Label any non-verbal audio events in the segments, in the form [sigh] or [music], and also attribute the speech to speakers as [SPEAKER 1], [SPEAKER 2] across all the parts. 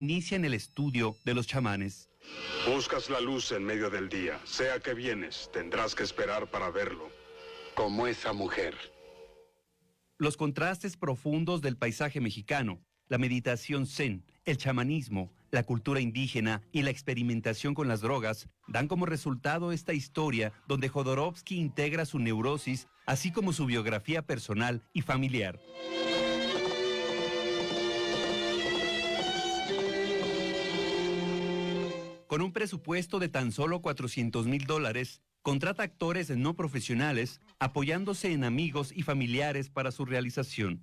[SPEAKER 1] inician el estudio de los chamanes.
[SPEAKER 2] Buscas la luz en medio del día. Sea que vienes, tendrás que esperar para verlo. Como esa mujer.
[SPEAKER 1] Los contrastes profundos del paisaje mexicano, la meditación zen, el chamanismo, la cultura indígena y la experimentación con las drogas dan como resultado esta historia donde Jodorowsky integra su neurosis, así como su biografía personal y familiar. Con un presupuesto de tan solo 400 mil dólares, contrata actores no profesionales, apoyándose en amigos y familiares para su realización.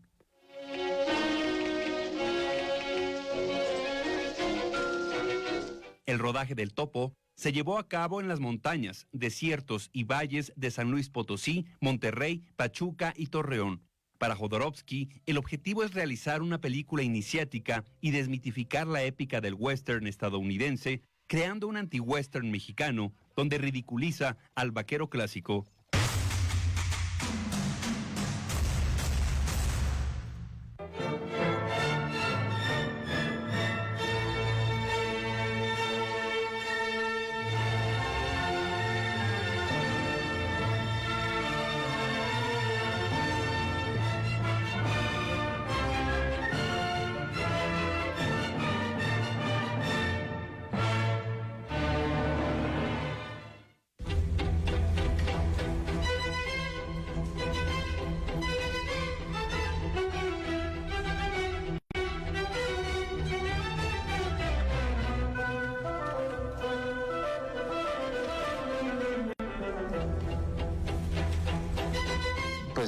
[SPEAKER 1] El rodaje del topo se llevó a cabo en las montañas, desiertos y valles de San Luis Potosí, Monterrey, Pachuca y Torreón. Para Jodorowsky, el objetivo es realizar una película iniciática y desmitificar la épica del western estadounidense creando un anti-western mexicano donde ridiculiza al vaquero clásico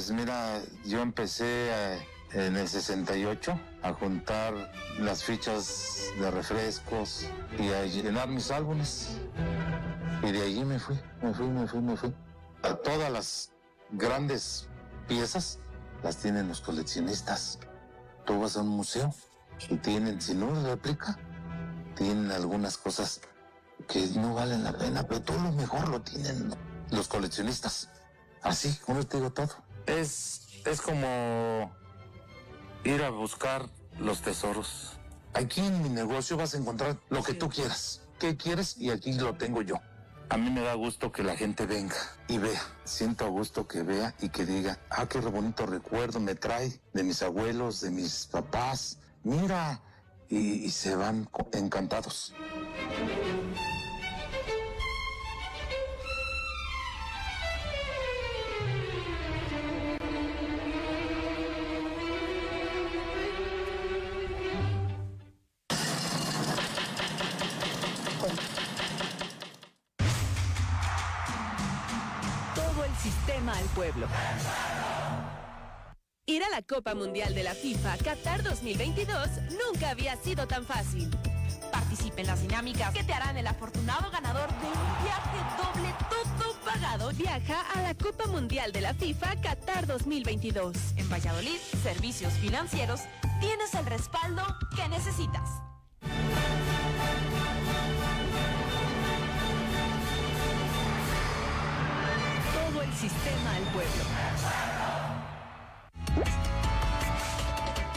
[SPEAKER 3] Pues mira, yo empecé eh, en el 68 a juntar las fichas de refrescos y a llenar mis álbumes. Y de allí me fui, me fui, me fui, me fui. A todas las grandes piezas las tienen los coleccionistas. Tú vas a un museo y tienen, si no réplica, tienen algunas cosas que no valen la pena, pero todo lo mejor lo tienen los coleccionistas. Así, como te digo todo. Es, es como ir a buscar los tesoros. Aquí en mi negocio vas a encontrar lo que tú quieras. ¿Qué quieres? Y aquí lo tengo yo. A mí me da gusto que la gente venga y vea. Siento a gusto que vea y que diga, ah, qué bonito recuerdo me trae de mis abuelos, de mis papás. Mira, y, y se van encantados.
[SPEAKER 4] Copa Mundial de la FIFA Qatar 2022 nunca había sido tan fácil.
[SPEAKER 5] Participe en las dinámicas que te harán el afortunado ganador de un viaje doble todo pagado.
[SPEAKER 4] Viaja a la Copa Mundial de la FIFA Qatar 2022.
[SPEAKER 5] En Valladolid, Servicios Financieros, tienes el respaldo que necesitas.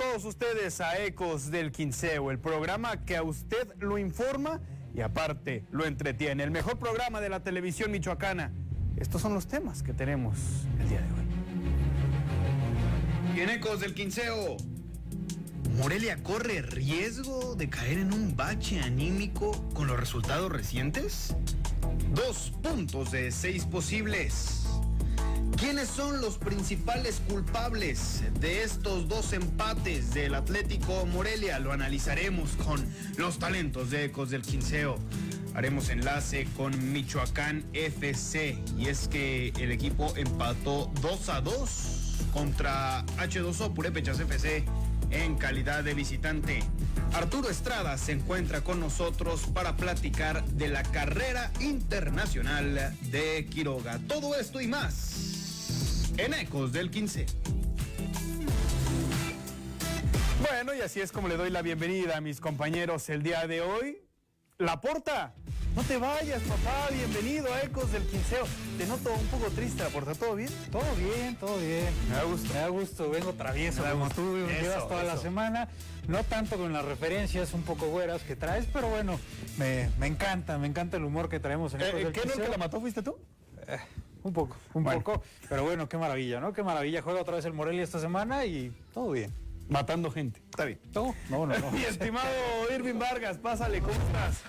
[SPEAKER 6] Todos ustedes a Ecos del Quinceo, el programa que a usted lo informa y aparte lo entretiene. El mejor programa de la televisión michoacana. Estos son los temas que tenemos el día de hoy.
[SPEAKER 7] Y en Ecos del Quinceo, ¿Morelia corre riesgo de caer en un bache anímico con los resultados recientes? Dos puntos de seis posibles. ¿Quiénes son los principales culpables de estos dos empates del Atlético Morelia? Lo analizaremos con los talentos de Ecos del Quinceo. Haremos enlace con Michoacán FC y es que el equipo empató 2 a 2 contra H2O Purépechas FC en calidad de visitante. Arturo Estrada se encuentra con nosotros para platicar de la carrera internacional de Quiroga. Todo esto y más en Ecos del 15.
[SPEAKER 6] Bueno, y así es como le doy la bienvenida a mis compañeros el día de hoy. La Porta, no te vayas, papá, bienvenido a Ecos del Quinceo. Te noto un poco triste, La Porta, ¿todo bien?
[SPEAKER 8] Todo bien, todo bien.
[SPEAKER 6] Me da gusto.
[SPEAKER 8] Me da gusto, vengo travieso como tú
[SPEAKER 6] Eso,
[SPEAKER 8] llevas toda la semana. No tanto con las referencias un poco güeras que traes, pero bueno, me, me encanta, me encanta el humor que traemos en Ecos
[SPEAKER 6] Eh,
[SPEAKER 8] del
[SPEAKER 6] ¿Qué
[SPEAKER 8] Quinceo.
[SPEAKER 6] que la mató fuiste tú?
[SPEAKER 8] Un poco, un
[SPEAKER 6] Bueno.
[SPEAKER 8] poco. Pero bueno, qué maravilla, ¿no? Qué maravilla. Juega otra vez el Morelia esta semana y todo bien.
[SPEAKER 6] Matando gente. Está bien.
[SPEAKER 8] ¿Todo? No, no, no. [laughs]
[SPEAKER 6] Mi estimado Irving Vargas, pásale, ¿cómo estás?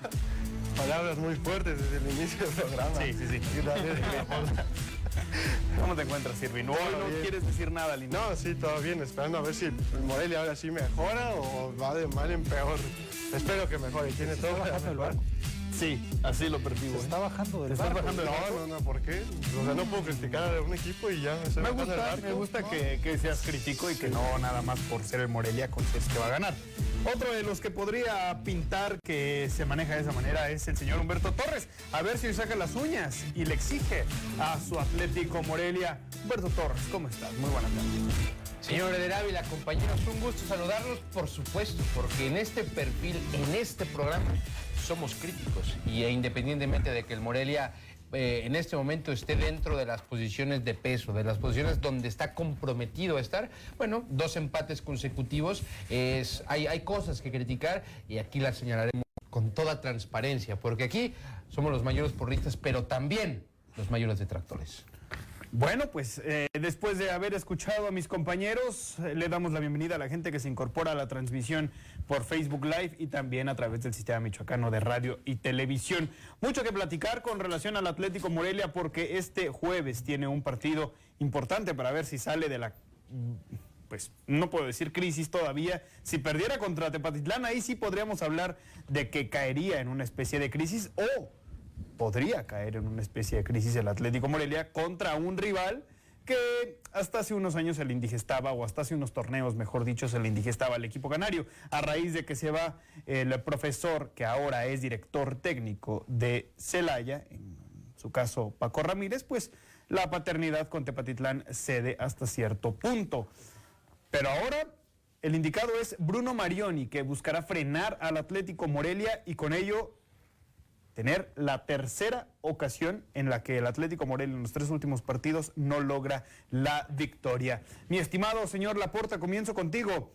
[SPEAKER 9] Palabras muy fuertes desde el inicio del programa.
[SPEAKER 6] Sí, sí, sí. [laughs] ¿Cómo te encuentras, Irving? Hoy no
[SPEAKER 9] bien.
[SPEAKER 6] quieres decir nada al inicio.
[SPEAKER 9] No, sí, todo bien. Esperando a ver si el Morelia ahora sí mejora o va de mal en peor. Espero que mejore. Tiene todo para mejorar.
[SPEAKER 6] Sí, así lo percibo.
[SPEAKER 8] Se
[SPEAKER 6] ¿eh?
[SPEAKER 8] está bajando del
[SPEAKER 6] ¿Estás
[SPEAKER 8] barco.
[SPEAKER 6] bajando el
[SPEAKER 9] No,
[SPEAKER 6] barco?
[SPEAKER 9] no, no, ¿por qué? O sea, no puedo criticar a un equipo y ya me estoy
[SPEAKER 6] Me
[SPEAKER 9] bajando
[SPEAKER 6] gusta,
[SPEAKER 9] del
[SPEAKER 6] me gusta que, que seas crítico y que no nada más por ser el Morelia consideres que va a ganar. Otro de los que podría pintar que se maneja de esa manera es el señor Humberto Torres. A ver si hoy saca las uñas y le exige a su Atlético Morelia. Humberto Torres, ¿cómo estás? Muy buenas tardes.
[SPEAKER 10] Señor Eder Ávila, compañeros, un gusto saludarlos, por supuesto, porque en este perfil, en este programa, somos críticos. Y e independientemente de que el Morelia eh, en este momento esté dentro de las posiciones de peso, de las posiciones donde está comprometido a estar, bueno, dos empates consecutivos, es, hay, hay cosas que criticar y aquí las señalaremos con toda transparencia, porque aquí somos los mayores porristas, pero también los mayores detractores.
[SPEAKER 6] Bueno, pues eh, después de haber escuchado a mis compañeros, eh, le damos la bienvenida a la gente que se incorpora a la transmisión por Facebook Live y también a través del sistema michoacano de radio y televisión. Mucho que platicar con relación al Atlético Morelia porque este jueves tiene un partido importante para ver si sale de la mm, pues no puedo decir crisis todavía. Si perdiera contra Tepatitlán, ahí sí podríamos hablar de que caería en una especie de crisis o podría caer en una especie de crisis el Atlético Morelia contra un rival que hasta hace unos años se le indigestaba, o hasta hace unos torneos, mejor dicho, se le indigestaba al equipo canario, a raíz de que se va el profesor, que ahora es director técnico de Celaya, en su caso Paco Ramírez, pues la paternidad con Tepatitlán cede hasta cierto punto. Pero ahora el indicado es Bruno Marioni, que buscará frenar al Atlético Morelia y con ello tener la tercera ocasión en la que el Atlético Morelia en los tres últimos partidos no logra la victoria. Mi estimado señor Laporta, comienzo contigo.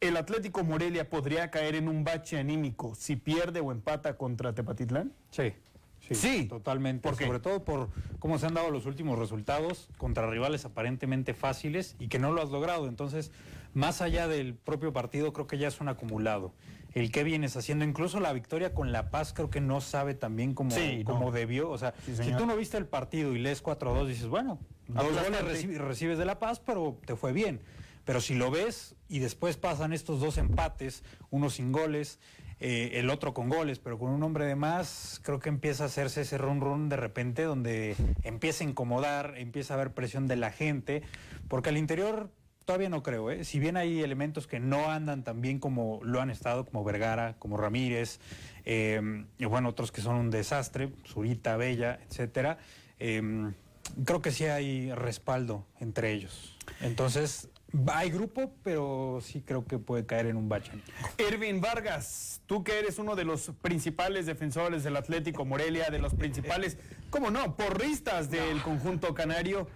[SPEAKER 6] ¿El Atlético Morelia podría caer en un bache anímico si pierde o empata contra Tepatitlán?
[SPEAKER 8] Sí. Sí,
[SPEAKER 6] Sí.
[SPEAKER 8] totalmente.
[SPEAKER 6] ¿Por?
[SPEAKER 8] Sobre todo por cómo se han dado los últimos resultados contra rivales aparentemente fáciles y que no lo has logrado. Entonces, más allá del propio partido, creo que ya es un acumulado. El que vienes haciendo, incluso la victoria con La Paz, creo que no sabe tan bien como,
[SPEAKER 6] Sí, no.
[SPEAKER 8] como debió. O sea,
[SPEAKER 6] Sí,
[SPEAKER 8] si tú no viste el partido y lees 4-2, dices, bueno, dos goles reci- recibes de La Paz, pero te fue bien. Pero si lo ves y después pasan estos dos empates, uno sin goles, eh, el otro con goles, pero con un hombre de más, creo que empieza a hacerse ese run run de repente donde empieza a incomodar, empieza a haber presión de la gente, porque al interior todavía no creo, ¿eh? si bien hay elementos que no andan tan bien como lo han estado, como Vergara, como Ramírez, eh, y bueno, otros que son un desastre, Zurita, Bella, etcétera, eh, creo que sí hay respaldo entre ellos. Entonces, hay grupo, pero sí creo que puede caer en un bache.
[SPEAKER 6] Irving Vargas, tú que eres uno de los principales defensores del Atlético Morelia, de los principales, ¿cómo no?, porristas del conjunto canario.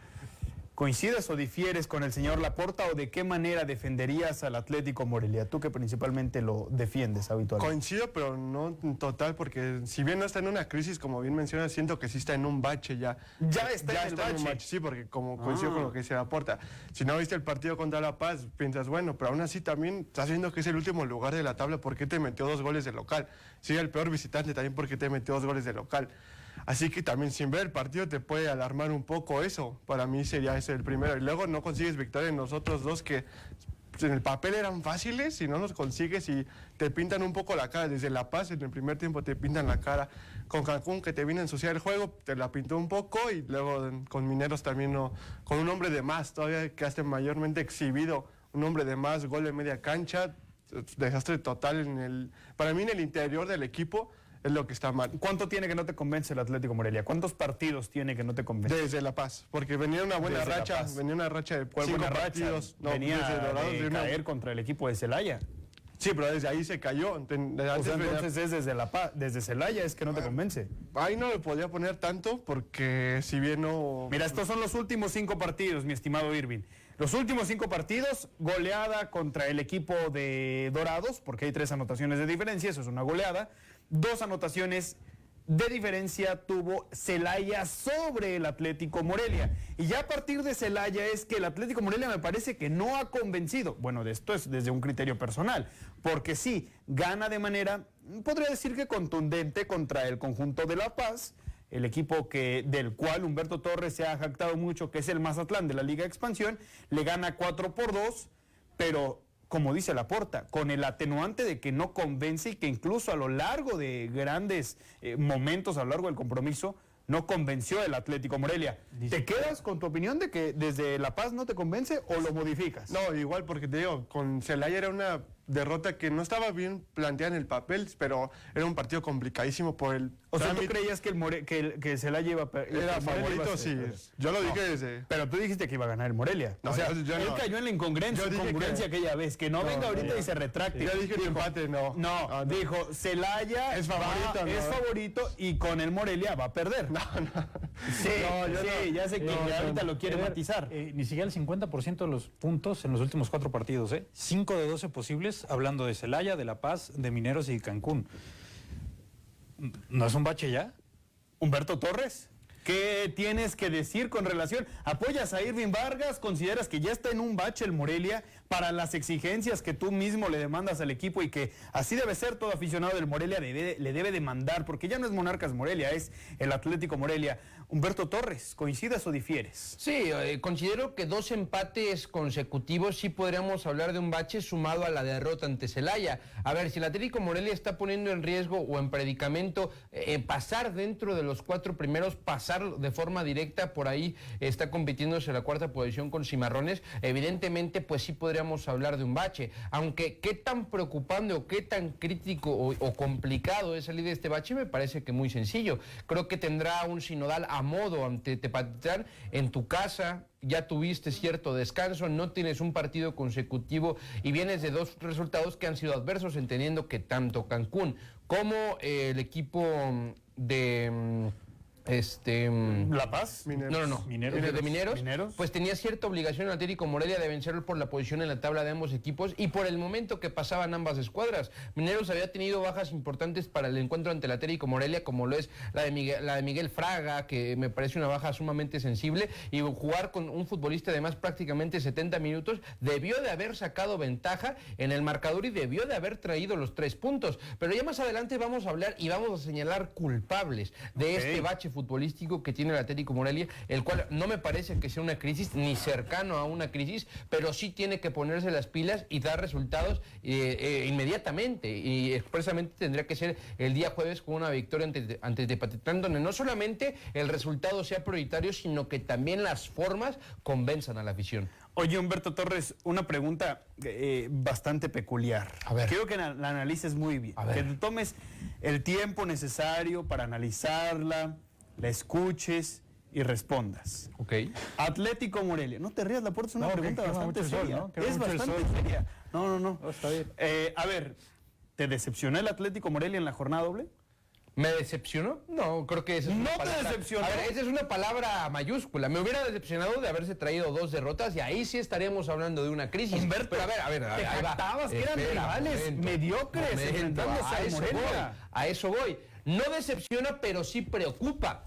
[SPEAKER 6] ¿Coincides o difieres con el señor Laporta o de qué manera defenderías al Atlético Morelia? Tú que principalmente lo defiendes habitualmente.
[SPEAKER 9] Coincido, pero no en total, porque si bien no está en una crisis, como bien mencionas, siento que sí está en un bache ya.
[SPEAKER 6] Ya está en el
[SPEAKER 9] un
[SPEAKER 6] bache.
[SPEAKER 9] Sí, porque como coincido
[SPEAKER 6] Ah.
[SPEAKER 9] con lo que dice Laporta. Si no viste el partido contra La Paz, piensas, bueno, pero aún así también estás viendo que es el último lugar de la tabla, ¿por qué te metió dos goles de local? Sí, el peor visitante también, porque te metió dos goles de local? Así que también sin ver el partido te puede alarmar un poco eso. Para mí sería ese el primero. Y luego no consigues victoria en los otros dos que en el papel eran fáciles y no los consigues y te pintan un poco la cara. Desde La Paz en el primer tiempo te pintan la cara. Con Cancún que te viene a ensuciar el juego, te la pintó un poco y luego con Mineros también no. Con un hombre de más, todavía que hace mayormente exhibido. Un hombre de más, gol de media cancha, desastre total en el... Para mí en el interior del equipo es lo que está mal.
[SPEAKER 6] ¿Cuánto tiene que no te convence el Atlético Morelia? ¿Cuántos partidos tiene que no te convence?
[SPEAKER 9] Desde La Paz, porque venía una buena racha, venía una racha de
[SPEAKER 6] cinco partidos. No, venía de, caer contra el equipo de Celaya.
[SPEAKER 9] Sí, pero desde ahí se cayó.
[SPEAKER 6] entonces es desde La Paz, desde Celaya es que no te ah, convence.
[SPEAKER 9] Ahí no le podía poner tanto porque si bien no...
[SPEAKER 6] Mira, estos son los últimos cinco partidos, mi estimado Irving. Los últimos cinco partidos, goleada contra el equipo de Dorados, porque hay tres anotaciones de diferencia, eso es una goleada. Dos anotaciones de diferencia tuvo Celaya sobre el Atlético Morelia. Y ya a partir de Celaya es que el Atlético Morelia me parece que no ha convencido. Bueno, de esto es desde un criterio personal, porque sí, gana de manera, podría decir que contundente contra el conjunto de La Paz el equipo que, del cual Humberto Torres se ha jactado mucho, que es el Mazatlán de la Liga Expansión, le gana 4 por 2, pero como dice Laporta, con el atenuante de que no convence y que incluso a lo largo de grandes eh, momentos, a lo largo del compromiso, no convenció el Atlético Morelia. ¿Te quedas con tu opinión de que desde La Paz no te convence o lo modificas?
[SPEAKER 9] No, igual porque te digo, con Celaya era una derrota que no estaba bien planteada en el papel, pero era un partido complicadísimo por el.
[SPEAKER 6] O sea, ¿tú creías que el, More, que, que se la lleva
[SPEAKER 9] Era favorito, sí. Yo lo dije desde.
[SPEAKER 6] Pero tú dijiste que iba a ganar el Morelia. o sea, yo, él cayó en la incongruencia, incongruencia aquella vez. Que no, venga ahorita y se retracte.
[SPEAKER 9] Yo dije que empate, no.
[SPEAKER 6] No, ah, dijo, Celaya es favorito, es favorito y con el Morelia va a perder.
[SPEAKER 9] No, no.
[SPEAKER 6] Sí, sí ya sé que ahorita lo quiere matizar.
[SPEAKER 8] Eh, ni siquiera el 50% de los puntos en los últimos cuatro partidos, ¿eh? 5 de 12 posibles hablando de Celaya, de La Paz, de Mineros y Cancún. ¿No es un bache ya?
[SPEAKER 6] Humberto Torres. ¿Qué tienes que decir con relación? ¿Apoyas a Irving Vargas? ¿Consideras que ya está en un bache el Morelia para las exigencias que tú mismo le demandas al equipo y que así debe ser todo aficionado del Morelia le debe demandar? Porque ya no es Monarcas Morelia, es el Atlético Morelia. Humberto Torres, ¿coincidas o difieres?
[SPEAKER 10] Sí, eh, considero que dos empates consecutivos sí podríamos hablar de un bache sumado a la derrota ante Celaya. A ver, si el Atlético Morelia está poniendo en riesgo o en predicamento eh, pasar dentro de los cuatro primeros, pasar de forma directa, por ahí está compitiéndose la cuarta posición con Cimarrones, evidentemente pues sí podríamos hablar de un bache. Aunque qué tan preocupante o qué tan crítico o, complicado es salir de este bache, me parece que muy sencillo. Creo que tendrá un sinodal a modo ante Tepatitlán en tu casa, ya tuviste cierto descanso, no tienes un partido consecutivo y vienes de dos resultados que han sido adversos, entendiendo que tanto Cancún como eh, el equipo de mm, este,
[SPEAKER 6] mm, ¿La Paz?
[SPEAKER 10] No, no, no. Mineros. De, mineros, Pues tenía cierta obligación el Atlético Morelia de vencerlo por la posición en la tabla de ambos equipos y por el momento que pasaban ambas escuadras. Mineros había tenido bajas importantes para el encuentro ante el Atlético Morelia, como lo es la de, Miguel, la de Miguel Fraga, que me parece una baja sumamente sensible, y jugar con un futbolista de más prácticamente 70 minutos, debió de haber sacado ventaja en el marcador y debió de haber traído los tres puntos. Pero ya más adelante vamos a hablar y vamos a señalar culpables de este bache futbolístico que tiene el Atlético Morelia, el cual no me parece que sea una crisis ni cercano a una crisis, pero sí tiene que ponerse las pilas y dar resultados eh, eh, inmediatamente. Y expresamente tendría que ser el día jueves con una victoria ante, ante Tepatitlán, donde no solamente el resultado sea prioritario, sino que también las formas convenzan a la afición.
[SPEAKER 6] Oye, Humberto Torres, una pregunta eh, bastante peculiar. A ver. Quiero que la, analices muy bien. Que te tomes el tiempo necesario para analizarla, la escuches y respondas.
[SPEAKER 10] Ok.
[SPEAKER 6] Atlético Morelia. No te rías, la puerta es una pregunta bastante seria. es bastante seria. No, no, no. está bien. Eh, a ver, ¿te decepcionó el Atlético Morelia en la jornada doble?
[SPEAKER 10] ¿Me decepcionó? No, creo que esa es
[SPEAKER 6] una palabra. te decepcionó?
[SPEAKER 10] A ver, esa es una palabra mayúscula. Me hubiera decepcionado de haberse traído dos derrotas y ahí sí estaríamos hablando de una crisis.
[SPEAKER 6] Humberto, Pero a ver, a ver, te ahí va. que eran rivales mediocres a,
[SPEAKER 10] a eso voy. A eso voy. No decepciona, pero sí preocupa.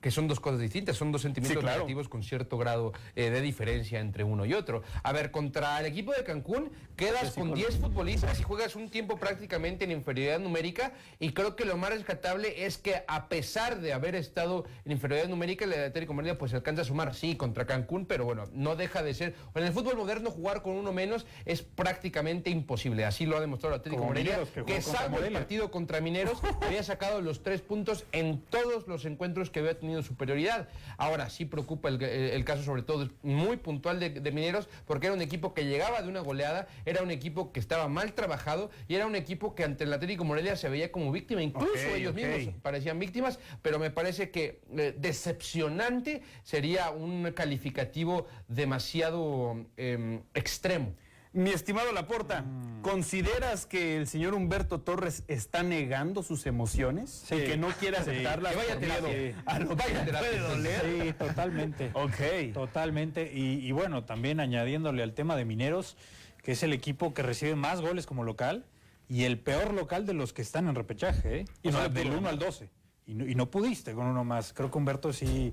[SPEAKER 10] Que son dos cosas distintas, son dos sentimientos
[SPEAKER 6] Sí, claro.
[SPEAKER 10] negativos con cierto grado eh, de diferencia entre uno y otro. A ver, contra el equipo de Cancún quedas con 10 futbolistas y juegas un tiempo prácticamente en inferioridad numérica y creo que lo más rescatable es que a pesar de haber estado en inferioridad numérica, el Atlético Morelia pues alcanza a sumar, sí, contra Cancún, pero bueno, no deja de ser... En el fútbol moderno jugar con uno menos es prácticamente imposible, así lo ha demostrado el Atlético Morelia,
[SPEAKER 8] que
[SPEAKER 10] que, salvo el partido contra Mineros, [laughs] había sacado los tres puntos en todos los encuentros que había tenido superioridad. Ahora sí preocupa el, el caso, sobre todo muy puntual de, de Mineros, porque era un equipo que llegaba de una goleada, era un equipo que estaba mal trabajado y era un equipo que ante el Atlético Morelia se veía como víctima. Incluso ellos mismos parecían víctimas, pero me parece que eh, decepcionante sería un calificativo demasiado em, extremo.
[SPEAKER 6] Mi estimado Laporta,
[SPEAKER 8] Mm.
[SPEAKER 6] ¿consideras que el señor Humberto Torres está negando sus emociones?
[SPEAKER 8] Sí.
[SPEAKER 6] Y que no quiere
[SPEAKER 8] Sí.
[SPEAKER 6] aceptarlas
[SPEAKER 10] Que vaya
[SPEAKER 6] miedo a lo que
[SPEAKER 10] Vaya
[SPEAKER 6] puede doler?
[SPEAKER 8] Sí, totalmente. [laughs]
[SPEAKER 6] Ok.
[SPEAKER 8] Totalmente. Y, y bueno, también añadiéndole al tema de Mineros, que es el equipo que recibe más goles como local y el peor local de los que están en repechaje, ¿eh?
[SPEAKER 6] Y
[SPEAKER 8] O
[SPEAKER 6] no
[SPEAKER 8] sea,
[SPEAKER 6] le
[SPEAKER 8] del
[SPEAKER 6] pudo
[SPEAKER 8] 1 al 12. Y no, y no pudiste con uno más. Creo que Humberto sí,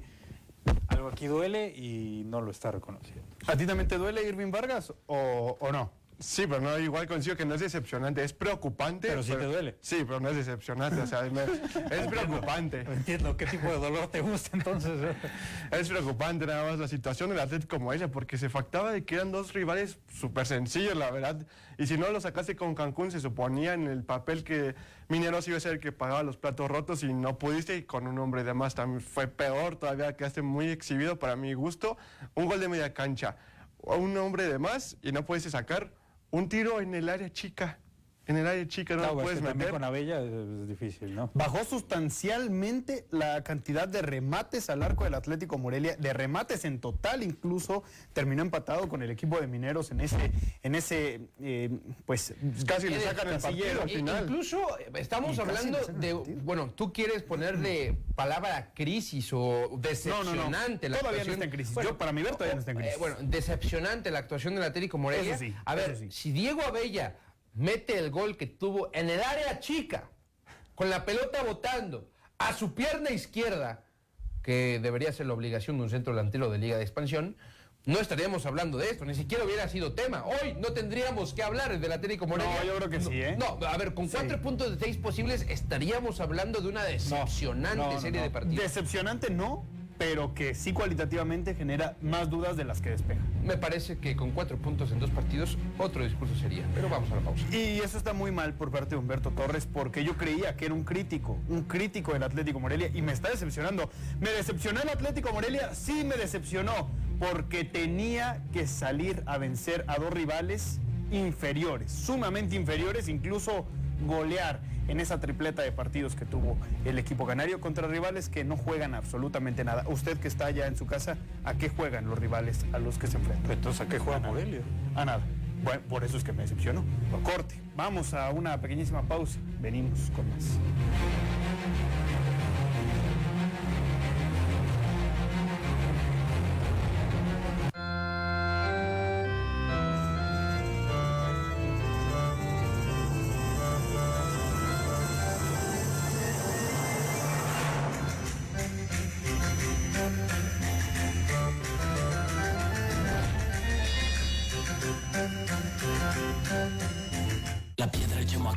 [SPEAKER 8] algo aquí duele y no lo está reconociendo.
[SPEAKER 6] ¿A ti también te duele Irving Vargas o, o no?
[SPEAKER 9] Sí, pero no, igual consigo que no es decepcionante, es preocupante.
[SPEAKER 8] Pero sí te duele.
[SPEAKER 9] Sí, pero no es decepcionante, o sea, me- es [laughs] preocupante.
[SPEAKER 8] No entiendo qué tipo de dolor te gusta entonces.
[SPEAKER 9] Es preocupante nada más la situación del Atlético como ella, porque se factaba de que eran dos rivales súper sencillos, la verdad. Y si no lo sacaste con Cancún, se suponía en el papel que Mineros iba a ser el que pagaba los platos rotos y no pudiste. Y con un hombre de más también fue peor, todavía quedaste muy exhibido para mi gusto. Un gol de media cancha, un hombre de más y no pudiste sacar un tiro en el área chica. En el área chica no,
[SPEAKER 8] No, pues,
[SPEAKER 9] puedes
[SPEAKER 8] también
[SPEAKER 9] meter.
[SPEAKER 8] con Abella es, es difícil, ¿no?
[SPEAKER 6] Bajó sustancialmente la cantidad de remates al arco del Atlético Morelia, de remates en total incluso, terminó empatado con el equipo de Mineros en ese, en ese eh, pues
[SPEAKER 9] Casi le
[SPEAKER 6] en
[SPEAKER 9] sacan el partido al final.
[SPEAKER 10] Incluso eh, estamos
[SPEAKER 6] Y
[SPEAKER 10] hablando de, bueno, tú quieres ponerle palabra crisis o
[SPEAKER 6] No, no,
[SPEAKER 10] decepcionante
[SPEAKER 6] no.
[SPEAKER 10] la
[SPEAKER 6] Todavía no
[SPEAKER 10] actuación.
[SPEAKER 6] está en crisis.
[SPEAKER 10] Bueno,
[SPEAKER 6] Yo, para mi ver, todavía no está en
[SPEAKER 10] eh,
[SPEAKER 6] crisis.
[SPEAKER 10] bueno, decepcionante la actuación del Atlético Morelia.
[SPEAKER 6] Eso sí,
[SPEAKER 10] A ver,
[SPEAKER 6] eso sí.
[SPEAKER 10] si Diego Abella mete el gol que tuvo en el área chica, con la pelota botando a su pierna izquierda, que debería ser la obligación de un centro delantero de Liga de Expansión, no estaríamos hablando de esto, ni siquiera hubiera sido tema. Hoy no tendríamos que hablar del Atlético Morelia.
[SPEAKER 6] No, yo creo que sí, ¿eh?
[SPEAKER 10] No, a ver, con cuatro puntos de seis posibles estaríamos hablando de una decepcionante
[SPEAKER 8] no, no,
[SPEAKER 10] serie de partidos.
[SPEAKER 6] Decepcionante no, pero que sí cualitativamente genera más dudas de las que despeja.
[SPEAKER 10] Me parece que con cuatro puntos en dos partidos, otro discurso sería. Pero vamos a la pausa.
[SPEAKER 6] Y eso está muy mal por parte de Humberto Torres porque yo creía que era un crítico, un crítico del Atlético Morelia y me está decepcionando. ¿Me decepcionó el Atlético Morelia? Sí, me decepcionó porque tenía que salir a vencer a dos rivales inferiores, sumamente inferiores, incluso golear en esa tripleta de partidos que tuvo el equipo canario contra rivales que no juegan absolutamente nada. Usted que está allá en su casa, ¿a qué juegan los rivales a los que se enfrentan?
[SPEAKER 8] Entonces, ¿a qué juega. Morelia?
[SPEAKER 6] A nada. Bueno, por eso es que me decepcionó. Corte. Vamos a una pequeñísima pausa. Venimos con más.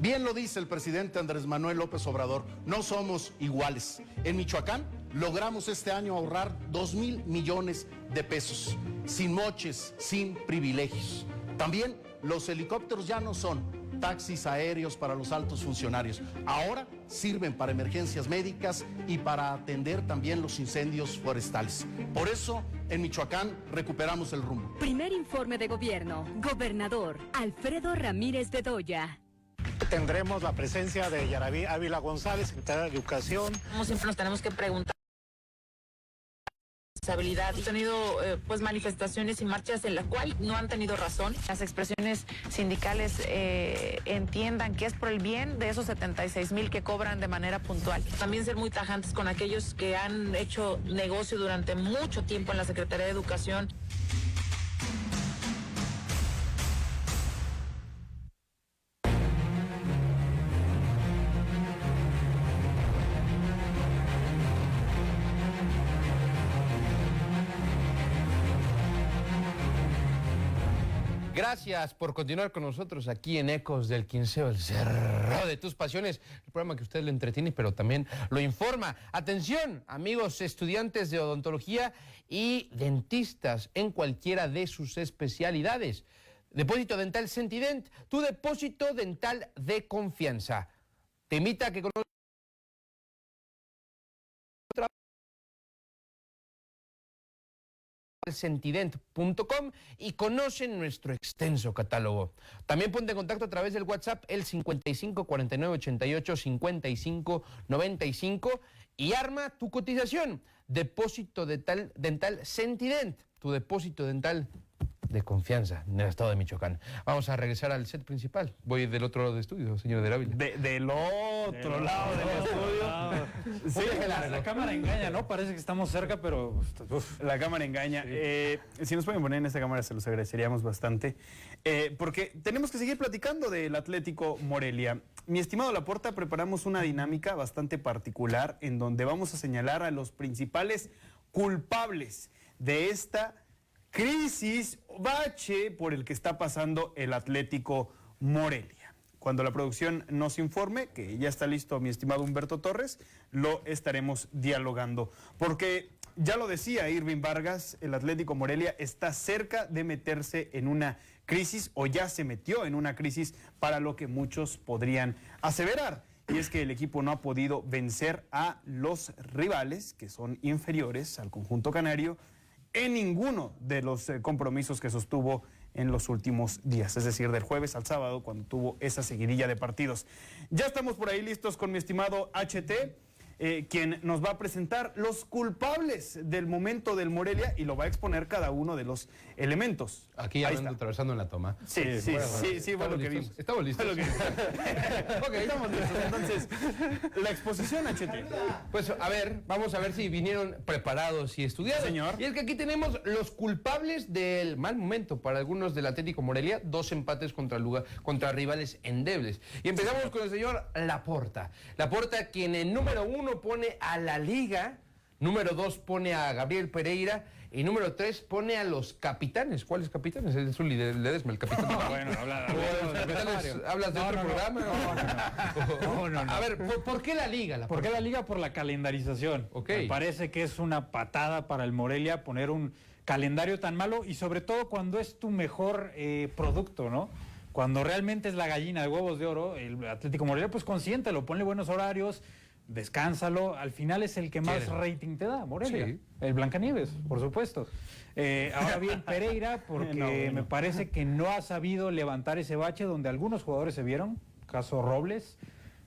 [SPEAKER 11] Bien lo dice el presidente Andrés Manuel López Obrador, no somos iguales. En Michoacán logramos este año ahorrar 2 mil millones de pesos, sin moches, sin privilegios. También los helicópteros ya no son taxis aéreos para los altos funcionarios, ahora sirven para emergencias médicas y para atender también los incendios forestales. Por eso, en Michoacán recuperamos el rumbo.
[SPEAKER 12] Primer informe de gobierno. Gobernador Alfredo Ramírez Bedoya.
[SPEAKER 13] Tendremos la presencia de Yaraví Ávila González, secretaria de Educación.
[SPEAKER 5] Como siempre nos tenemos que preguntar.
[SPEAKER 14] responsabilidad. Han tenido eh, pues manifestaciones y marchas en las cuales no han tenido razón. Las expresiones sindicales eh, entiendan que es por el bien de esos 76 mil que cobran de manera puntual. También ser muy tajantes con aquellos que han hecho negocio durante mucho tiempo en la Secretaría de Educación.
[SPEAKER 10] Gracias por continuar con nosotros aquí en Ecos del Quinceo, el cerro de tus pasiones, el programa que usted le entretiene, pero también lo informa. Atención, amigos estudiantes de odontología y dentistas en cualquiera de sus especialidades. Depósito Dental Sentident, tu depósito dental de confianza. Te invita a que conozcas sentident.com y conocen nuestro extenso catálogo. También ponte en contacto a través del WhatsApp el 55 49 88 55 95 y arma tu cotización. Depósito dental, dental Sentident, tu depósito dental de confianza en el estado de Michoacán. Vamos a regresar al set principal. Voy del otro lado del estudio, señor de Ávila.
[SPEAKER 6] del otro lado del estudio.
[SPEAKER 8] Sí, la, la cámara engaña, ¿no? Parece que estamos cerca, pero... uf.
[SPEAKER 6] La cámara engaña. Eh, si nos pueden poner en esta cámara se los agradeceríamos bastante. Eh, porque tenemos que seguir platicando del Atlético Morelia. Mi estimado Laporta, preparamos una dinámica bastante particular en donde vamos a señalar a los principales culpables de esta crisis, bache por el que está pasando el Atlético Morelia. Cuando la producción nos informe que ya está listo mi estimado Humberto Torres, lo estaremos dialogando. Porque ya lo decía Irving Vargas, el Atlético Morelia está cerca de meterse en una crisis o ya se metió en una crisis para lo que muchos podrían aseverar. Y es que el equipo no ha podido vencer a los rivales, que son inferiores al conjunto canario, en ninguno de los eh, compromisos que sostuvo en los últimos días, es decir, del jueves al sábado, cuando tuvo esa seguidilla de partidos. Ya estamos por ahí listos con mi estimado HT. eh, quien nos va a presentar los culpables del momento del Morelia y lo va a exponer cada uno de los elementos.
[SPEAKER 10] Aquí hablando, atravesando en la toma.
[SPEAKER 6] Sí, sí,
[SPEAKER 10] bueno,
[SPEAKER 6] sí, sí, lo
[SPEAKER 10] estamos
[SPEAKER 6] que
[SPEAKER 10] listos.
[SPEAKER 6] vimos.
[SPEAKER 10] Estamos listos.
[SPEAKER 6] Que- [laughs] Ok, estamos listos. Entonces, la exposición HT.
[SPEAKER 10] Pues a ver, vamos a ver si vinieron preparados y estudiados.
[SPEAKER 6] Señor.
[SPEAKER 10] Y es que aquí tenemos los culpables del mal momento para algunos del Atlético Morelia, dos empates contra, lugar, contra rivales endebles. Y empezamos con el señor Laporta. Laporta, quien en número uno pone a la liga, número dos pone a Gabriel Pereira. Y número tres pone a los capitanes. ¿Cuáles capitanes? Es Zuli de Ledesma, el capitán.
[SPEAKER 8] Bueno, habla-
[SPEAKER 10] ¿O de los
[SPEAKER 8] habla-
[SPEAKER 10] capitanes ¿Hablas de otro programa?
[SPEAKER 8] No, no, no.
[SPEAKER 10] A ver, ¿por, por qué la liga? Laporta?
[SPEAKER 8] ¿Por qué la liga? Por la calendarización.
[SPEAKER 10] Ok.
[SPEAKER 8] Me parece que es una patada para el Morelia poner un calendario tan malo y sobre todo cuando es tu mejor eh, producto, ¿no? Cuando realmente es la gallina de huevos de oro, el Atlético Morelia, pues consiéntelo, ponle buenos horarios, descánsalo. Al final es el que más rating te da, Morelia.
[SPEAKER 10] Sí.
[SPEAKER 8] El Blancanieves, por supuesto. Eh, ahora bien, Pereira, [laughs] porque
[SPEAKER 6] No, bueno.
[SPEAKER 8] me parece que no ha sabido levantar ese bache donde algunos jugadores se vieron, caso Robles.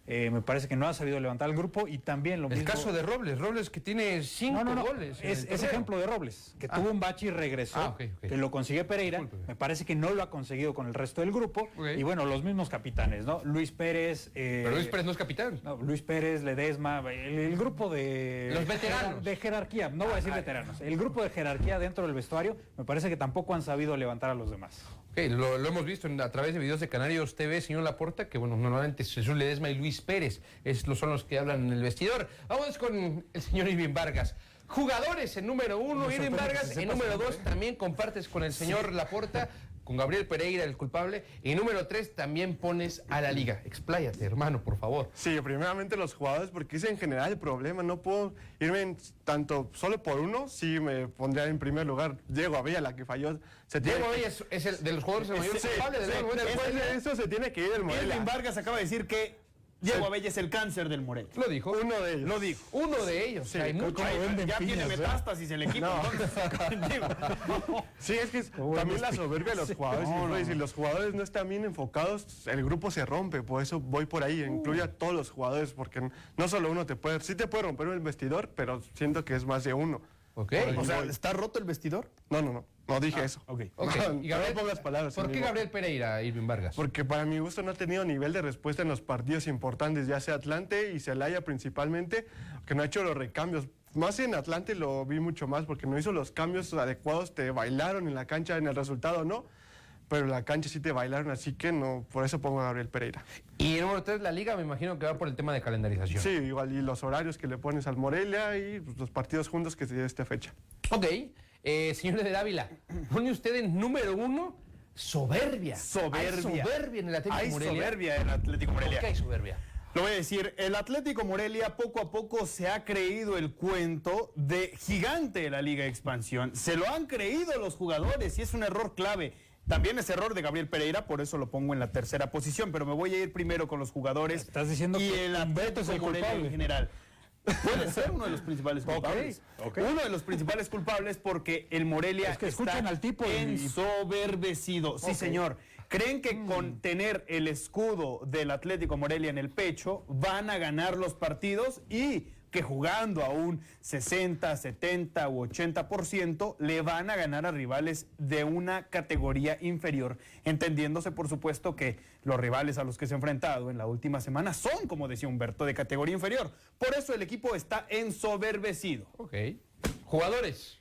[SPEAKER 8] Eh, me parece que no ha sabido levantar el grupo y también lo
[SPEAKER 10] El
[SPEAKER 8] mismo.
[SPEAKER 10] caso de Robles, Robles que tiene cinco
[SPEAKER 8] No, no, no.
[SPEAKER 10] goles.
[SPEAKER 8] Es,
[SPEAKER 10] el
[SPEAKER 8] es ejemplo de Robles, que
[SPEAKER 10] Ah.
[SPEAKER 8] tuvo un bache y regresó,
[SPEAKER 10] Ah,
[SPEAKER 8] que lo consigue Pereira. Me parece que no lo ha conseguido con el resto del grupo. Y bueno, los mismos capitanes, ¿no? Luis Pérez. eh,
[SPEAKER 10] Pero Luis Pérez no es capitán.
[SPEAKER 8] no, Luis Pérez, Ledesma, el, el grupo de...
[SPEAKER 10] Los veteranos.
[SPEAKER 8] De jerarquía, no voy a decir
[SPEAKER 10] Ah,
[SPEAKER 8] veteranos. El grupo de jerarquía dentro del vestuario me parece que tampoco han sabido levantar a los demás.
[SPEAKER 10] Lo, lo hemos visto en- a través de videos de Canarios TV, señor Laporta, que bueno, normalmente Jesús Ledesma y Luis Pérez es, son los que hablan en el vestidor. Vamos con el señor Irving Vargas. Jugadores en número uno,
[SPEAKER 8] Me
[SPEAKER 10] Irving Vargas. En número dos también compartes con el señor Laporta, con Gabriel Pereira, el culpable. Y número tres también pones a la liga. Expláyate, hermano, por favor.
[SPEAKER 9] Sí, primeramente los jugadores, porque es en general el problema. No puedo irme en tanto solo por uno. Sí, me pondría en primer lugar Diego Abella, la que falló. Se tiene
[SPEAKER 10] Diego Abella es, es el de los jugadores el mayor
[SPEAKER 9] Sí,
[SPEAKER 10] culpable del
[SPEAKER 9] sí, después de eso se tiene que ir el Morelia.
[SPEAKER 6] Irving Vargas acaba de decir que Diego
[SPEAKER 9] Sí.
[SPEAKER 6] Abella es el cáncer del Morelia.
[SPEAKER 10] Lo dijo.
[SPEAKER 9] Uno de ellos.
[SPEAKER 6] Lo dijo.
[SPEAKER 10] Uno de ellos.
[SPEAKER 9] Sí,
[SPEAKER 10] o sea, hay
[SPEAKER 9] creo
[SPEAKER 10] muchos.
[SPEAKER 9] que-
[SPEAKER 6] Ay, ya tiene
[SPEAKER 9] ¿eh?
[SPEAKER 6] metástasis el equipo.
[SPEAKER 9] No. [laughs] Sí, es que es también la soberbia de los jugadores.
[SPEAKER 6] No, no,
[SPEAKER 9] si los jugadores no están bien enfocados, el grupo se rompe. Por eso voy por ahí. Incluye a
[SPEAKER 6] Uh.
[SPEAKER 9] todos los jugadores, porque no solo uno te puede. Sí te puede romper el vestidor, pero siento que es más de uno.
[SPEAKER 10] Ok.
[SPEAKER 6] O sea, ¿está roto el vestidor?
[SPEAKER 9] No, no, no. No dije eso.
[SPEAKER 6] Ok. [laughs]
[SPEAKER 10] Ok.
[SPEAKER 9] No,
[SPEAKER 10] ¿Y Gabriel-
[SPEAKER 9] no pongas palabras.
[SPEAKER 10] ¿Por qué. Gabriel Pereira, Irving Vargas?
[SPEAKER 9] Porque para mi gusto no ha tenido nivel de respuesta en los partidos importantes, ya sea Atlante y Celaya principalmente, que no ha hecho los recambios. Más en Atlante lo vi mucho más porque no hizo los cambios adecuados, te bailaron en la cancha, en el resultado no, pero la cancha sí te bailaron, así que no, por eso pongo a Gabriel Pereira.
[SPEAKER 10] Y número tres, la liga, me imagino que va por el tema de calendarización.
[SPEAKER 9] Sí, igual, y los horarios que le pones al Morelia y pues, los partidos juntos que se dio esta fecha.
[SPEAKER 10] Ok. Eh, señor de Dávila, pone usted en número uno soberbia.
[SPEAKER 6] Soberbia.
[SPEAKER 10] Hay soberbia en el Atlético
[SPEAKER 6] Hay
[SPEAKER 10] Morelia.
[SPEAKER 6] soberbia en el Atlético
[SPEAKER 10] ¿Por
[SPEAKER 6] Morelia.
[SPEAKER 10] qué hay soberbia?
[SPEAKER 6] Lo voy a decir, el Atlético Morelia poco a poco se ha creído el cuento de gigante de la Liga de Expansión. Se lo han creído los jugadores y es un error clave. También es error de Gabriel Pereira, por eso lo pongo en la tercera posición, pero me voy a ir primero con los jugadores
[SPEAKER 8] Estás diciendo
[SPEAKER 6] y
[SPEAKER 8] que
[SPEAKER 6] el Atlético
[SPEAKER 8] es el culpable.
[SPEAKER 6] en general. Puede ser uno de los principales [laughs] culpables. Uno de los principales culpables porque el Morelia
[SPEAKER 8] Es que
[SPEAKER 6] está
[SPEAKER 8] al tipo y-
[SPEAKER 6] ensoberbecido. Sí, señor. ¿Creen que con tener el escudo del Atlético Morelia en el pecho van a ganar los partidos y que jugando a un 60, 70 u 80% le van a ganar a rivales de una categoría inferior, entendiéndose por supuesto que los rivales a los que se ha enfrentado en la última semana son, como decía Humberto, de categoría inferior. Por eso el equipo está ensoberbecido.
[SPEAKER 10] Ok. Jugadores.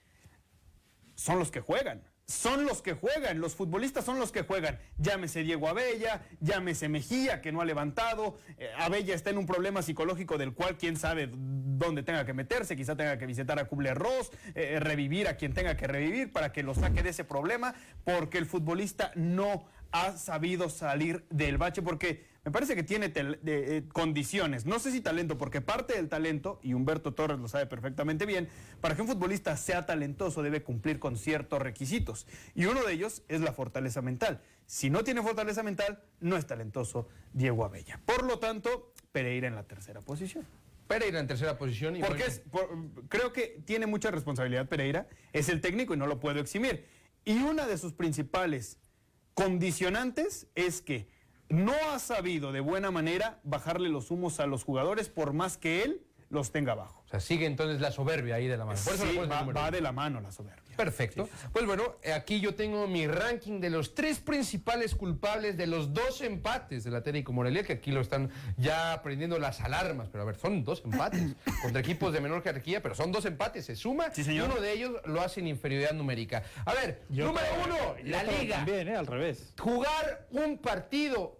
[SPEAKER 6] Son los que juegan. Son los que juegan, los futbolistas son los que juegan. Llámese Diego Abella, llámese Mejía, que no ha levantado. Eh, Abella está en un problema psicológico del cual quién sabe dónde tenga que meterse. Quizá tenga que visitar a Kubler-Ross, eh, revivir a quien tenga que revivir para que lo saque de ese problema, porque el futbolista no ha sabido salir del bache, porque me parece que tiene de- eh, condiciones, no sé si talento, porque parte del talento, y Humberto Torres lo sabe perfectamente bien, para que un futbolista sea talentoso debe cumplir con ciertos requisitos. Y uno de ellos es la fortaleza mental. Si no tiene fortaleza mental, no es talentoso Diego Abella. Por lo tanto, Pereira en la tercera posición.
[SPEAKER 10] Pereira en tercera posición. Y
[SPEAKER 6] Porque
[SPEAKER 10] bueno,
[SPEAKER 6] es, por- creo que tiene mucha responsabilidad Pereira, es el técnico y no lo puedo eximir. Y una de sus principales condicionantes es que no ha sabido de buena manera bajarle los humos a los jugadores por más que él los tenga abajo.
[SPEAKER 10] O sea, sigue entonces la soberbia ahí de la mano. Por eso
[SPEAKER 6] Sí, va, de la mano la soberbia.
[SPEAKER 10] Perfecto. Pues bueno, eh, aquí yo tengo mi ranking de los tres principales culpables de los dos empates del Atlético Morelia, que aquí lo están ya prendiendo las alarmas. Pero a ver, son dos empates [coughs] contra equipos de menor jerarquía, pero son dos empates, se suma.
[SPEAKER 6] Sí, señor.
[SPEAKER 10] Y uno de ellos lo hace en inferioridad numérica. A ver,
[SPEAKER 8] Yo
[SPEAKER 10] número uno,
[SPEAKER 8] yo
[SPEAKER 10] la liga.
[SPEAKER 8] También, ¿eh? Al revés.
[SPEAKER 10] Jugar un partido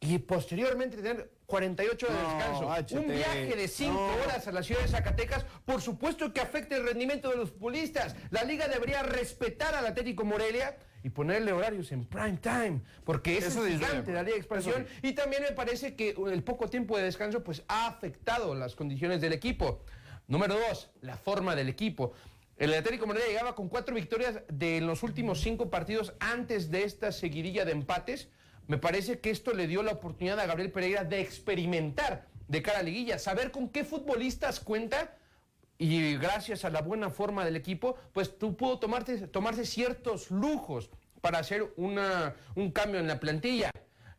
[SPEAKER 10] y posteriormente tener 48 horas de descanso. Un viaje de 5
[SPEAKER 6] no.
[SPEAKER 10] horas a la ciudad de Zacatecas, por supuesto que afecta el rendimiento de los futbolistas. La liga debería respetar al Atlético Morelia y ponerle horarios en prime time, porque es gigante la. Liga de Expansión. Y también me parece que el poco tiempo de descanso pues, ha afectado las condiciones del equipo. Número dos, la forma del equipo. El Atlético Morelia llegaba con cuatro victorias de los últimos cinco partidos antes de esta seguidilla de empates. Me parece que esto le dio la oportunidad a Gabriel Pereira de experimentar de cara a liguilla, saber con qué futbolistas cuenta y gracias a la buena forma del equipo, pues tú pudo tomarte, tomarse ciertos lujos para hacer una, un cambio en la plantilla.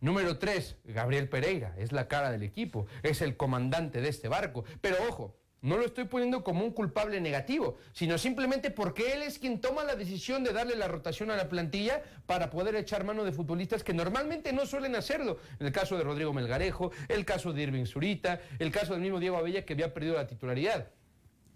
[SPEAKER 10] Número tres, Gabriel Pereira, es la cara del equipo, es el comandante de este barco. Pero ojo, no lo estoy poniendo como un culpable negativo, sino simplemente porque él es quien toma la decisión de darle la rotación a la plantilla para poder echar mano de futbolistas que normalmente no suelen hacerlo. En el caso de Rodrigo Melgarejo, el caso de Irving Zurita, el caso del mismo Diego Abella que había perdido la titularidad.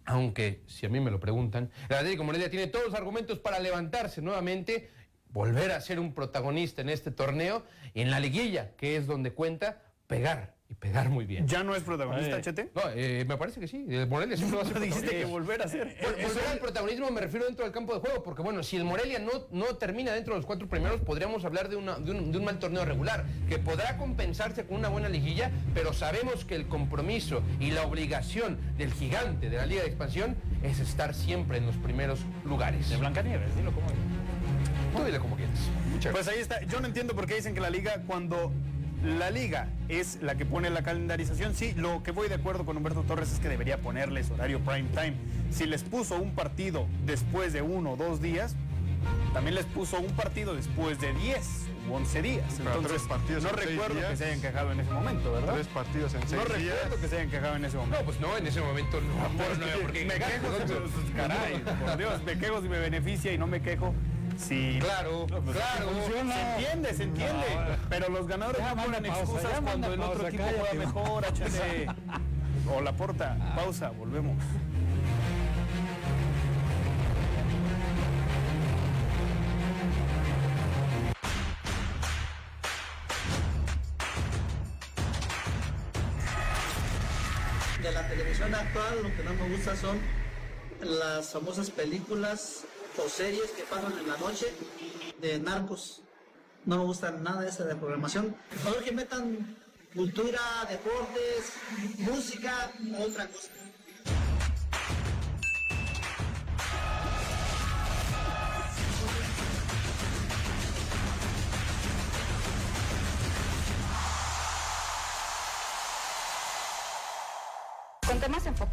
[SPEAKER 10] Aunque, si a mí me lo preguntan, el Atlético tiene todos los argumentos para levantarse nuevamente, volver a ser un protagonista en este torneo y en la liguilla, que es donde cuenta, pegar y pegar muy bien.
[SPEAKER 6] ¿Ya no es protagonista,
[SPEAKER 8] Eh,
[SPEAKER 6] Chete?
[SPEAKER 10] No, eh, me parece que sí. El Morelia siempre va a ser [laughs]
[SPEAKER 6] Dijiste que volver a ser.
[SPEAKER 10] Vol- Volver al protagonismo me refiero dentro del campo de juego, porque bueno, si el Morelia no, no termina dentro de los cuatro primeros, podríamos hablar de, una- de un, de un mal torneo regular, que podrá compensarse con una buena liguilla, pero sabemos que el compromiso y la obligación del gigante de la Liga de Expansión es estar siempre en los primeros lugares.
[SPEAKER 8] De Blancanieves, dilo como
[SPEAKER 10] Tú dile como quieras. Muchas
[SPEAKER 6] Pues ahí está. Yo no entiendo por qué dicen que la liga, cuando la liga es la que pone la calendarización, sí, lo que voy de acuerdo con Humberto Torres es que debería ponerles horario prime time. Si les puso un partido después de uno o dos días, también les puso un partido después de diez. u 11 días.
[SPEAKER 9] Pero
[SPEAKER 6] Entonces,
[SPEAKER 9] tres partidos
[SPEAKER 6] no
[SPEAKER 9] en
[SPEAKER 6] recuerdo que se hayan quejado en ese momento, ¿verdad?
[SPEAKER 9] Tres partidos en
[SPEAKER 6] No
[SPEAKER 9] seis días.
[SPEAKER 6] recuerdo que se hayan quejado en ese momento.
[SPEAKER 10] No, pues no, en ese momento no. No, porque-
[SPEAKER 6] me quejo, caray, por Dios, me quejo si me beneficia y no me quejo si...
[SPEAKER 10] Claro,
[SPEAKER 6] Pues,
[SPEAKER 10] claro.
[SPEAKER 6] funciona. Se entiende, se entiende. Pero los ganadores
[SPEAKER 8] Ya
[SPEAKER 6] no ponen
[SPEAKER 8] pausa,
[SPEAKER 6] excusas cuando el otro
[SPEAKER 8] pausa,
[SPEAKER 6] equipo juega mejor, HC. [laughs] O la porta. Pausa, volvemos.
[SPEAKER 15] De la televisión actual lo que no me gusta son las famosas películas o series que pasan en la noche de narcos. No me gusta nada esa de programación. Mejor que metan cultura, deportes, música, otra cosa.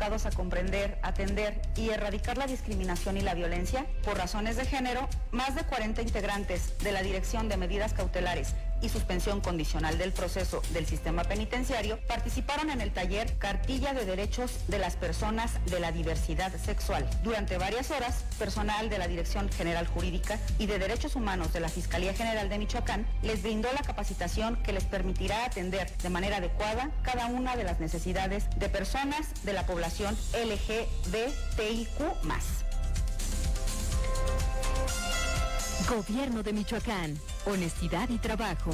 [SPEAKER 16] A comprender, atender y erradicar la discriminación y la violencia por razones de género, más de 40 integrantes de la Dirección de Medidas Cautelares y Suspensión Condicional del Proceso del Sistema Penitenciario participaron en el taller Cartilla de Derechos de las Personas de la Diversidad Sexual. Durante varias horas, personal de la Dirección General Jurídica y de Derechos Humanos de la Fiscalía General de Michoacán les brindó la capacitación que les permitirá atender de manera adecuada cada una de las necesidades de personas de la población LGBTIQ+.
[SPEAKER 12] Gobierno de Michoacán. Honestidad y trabajo.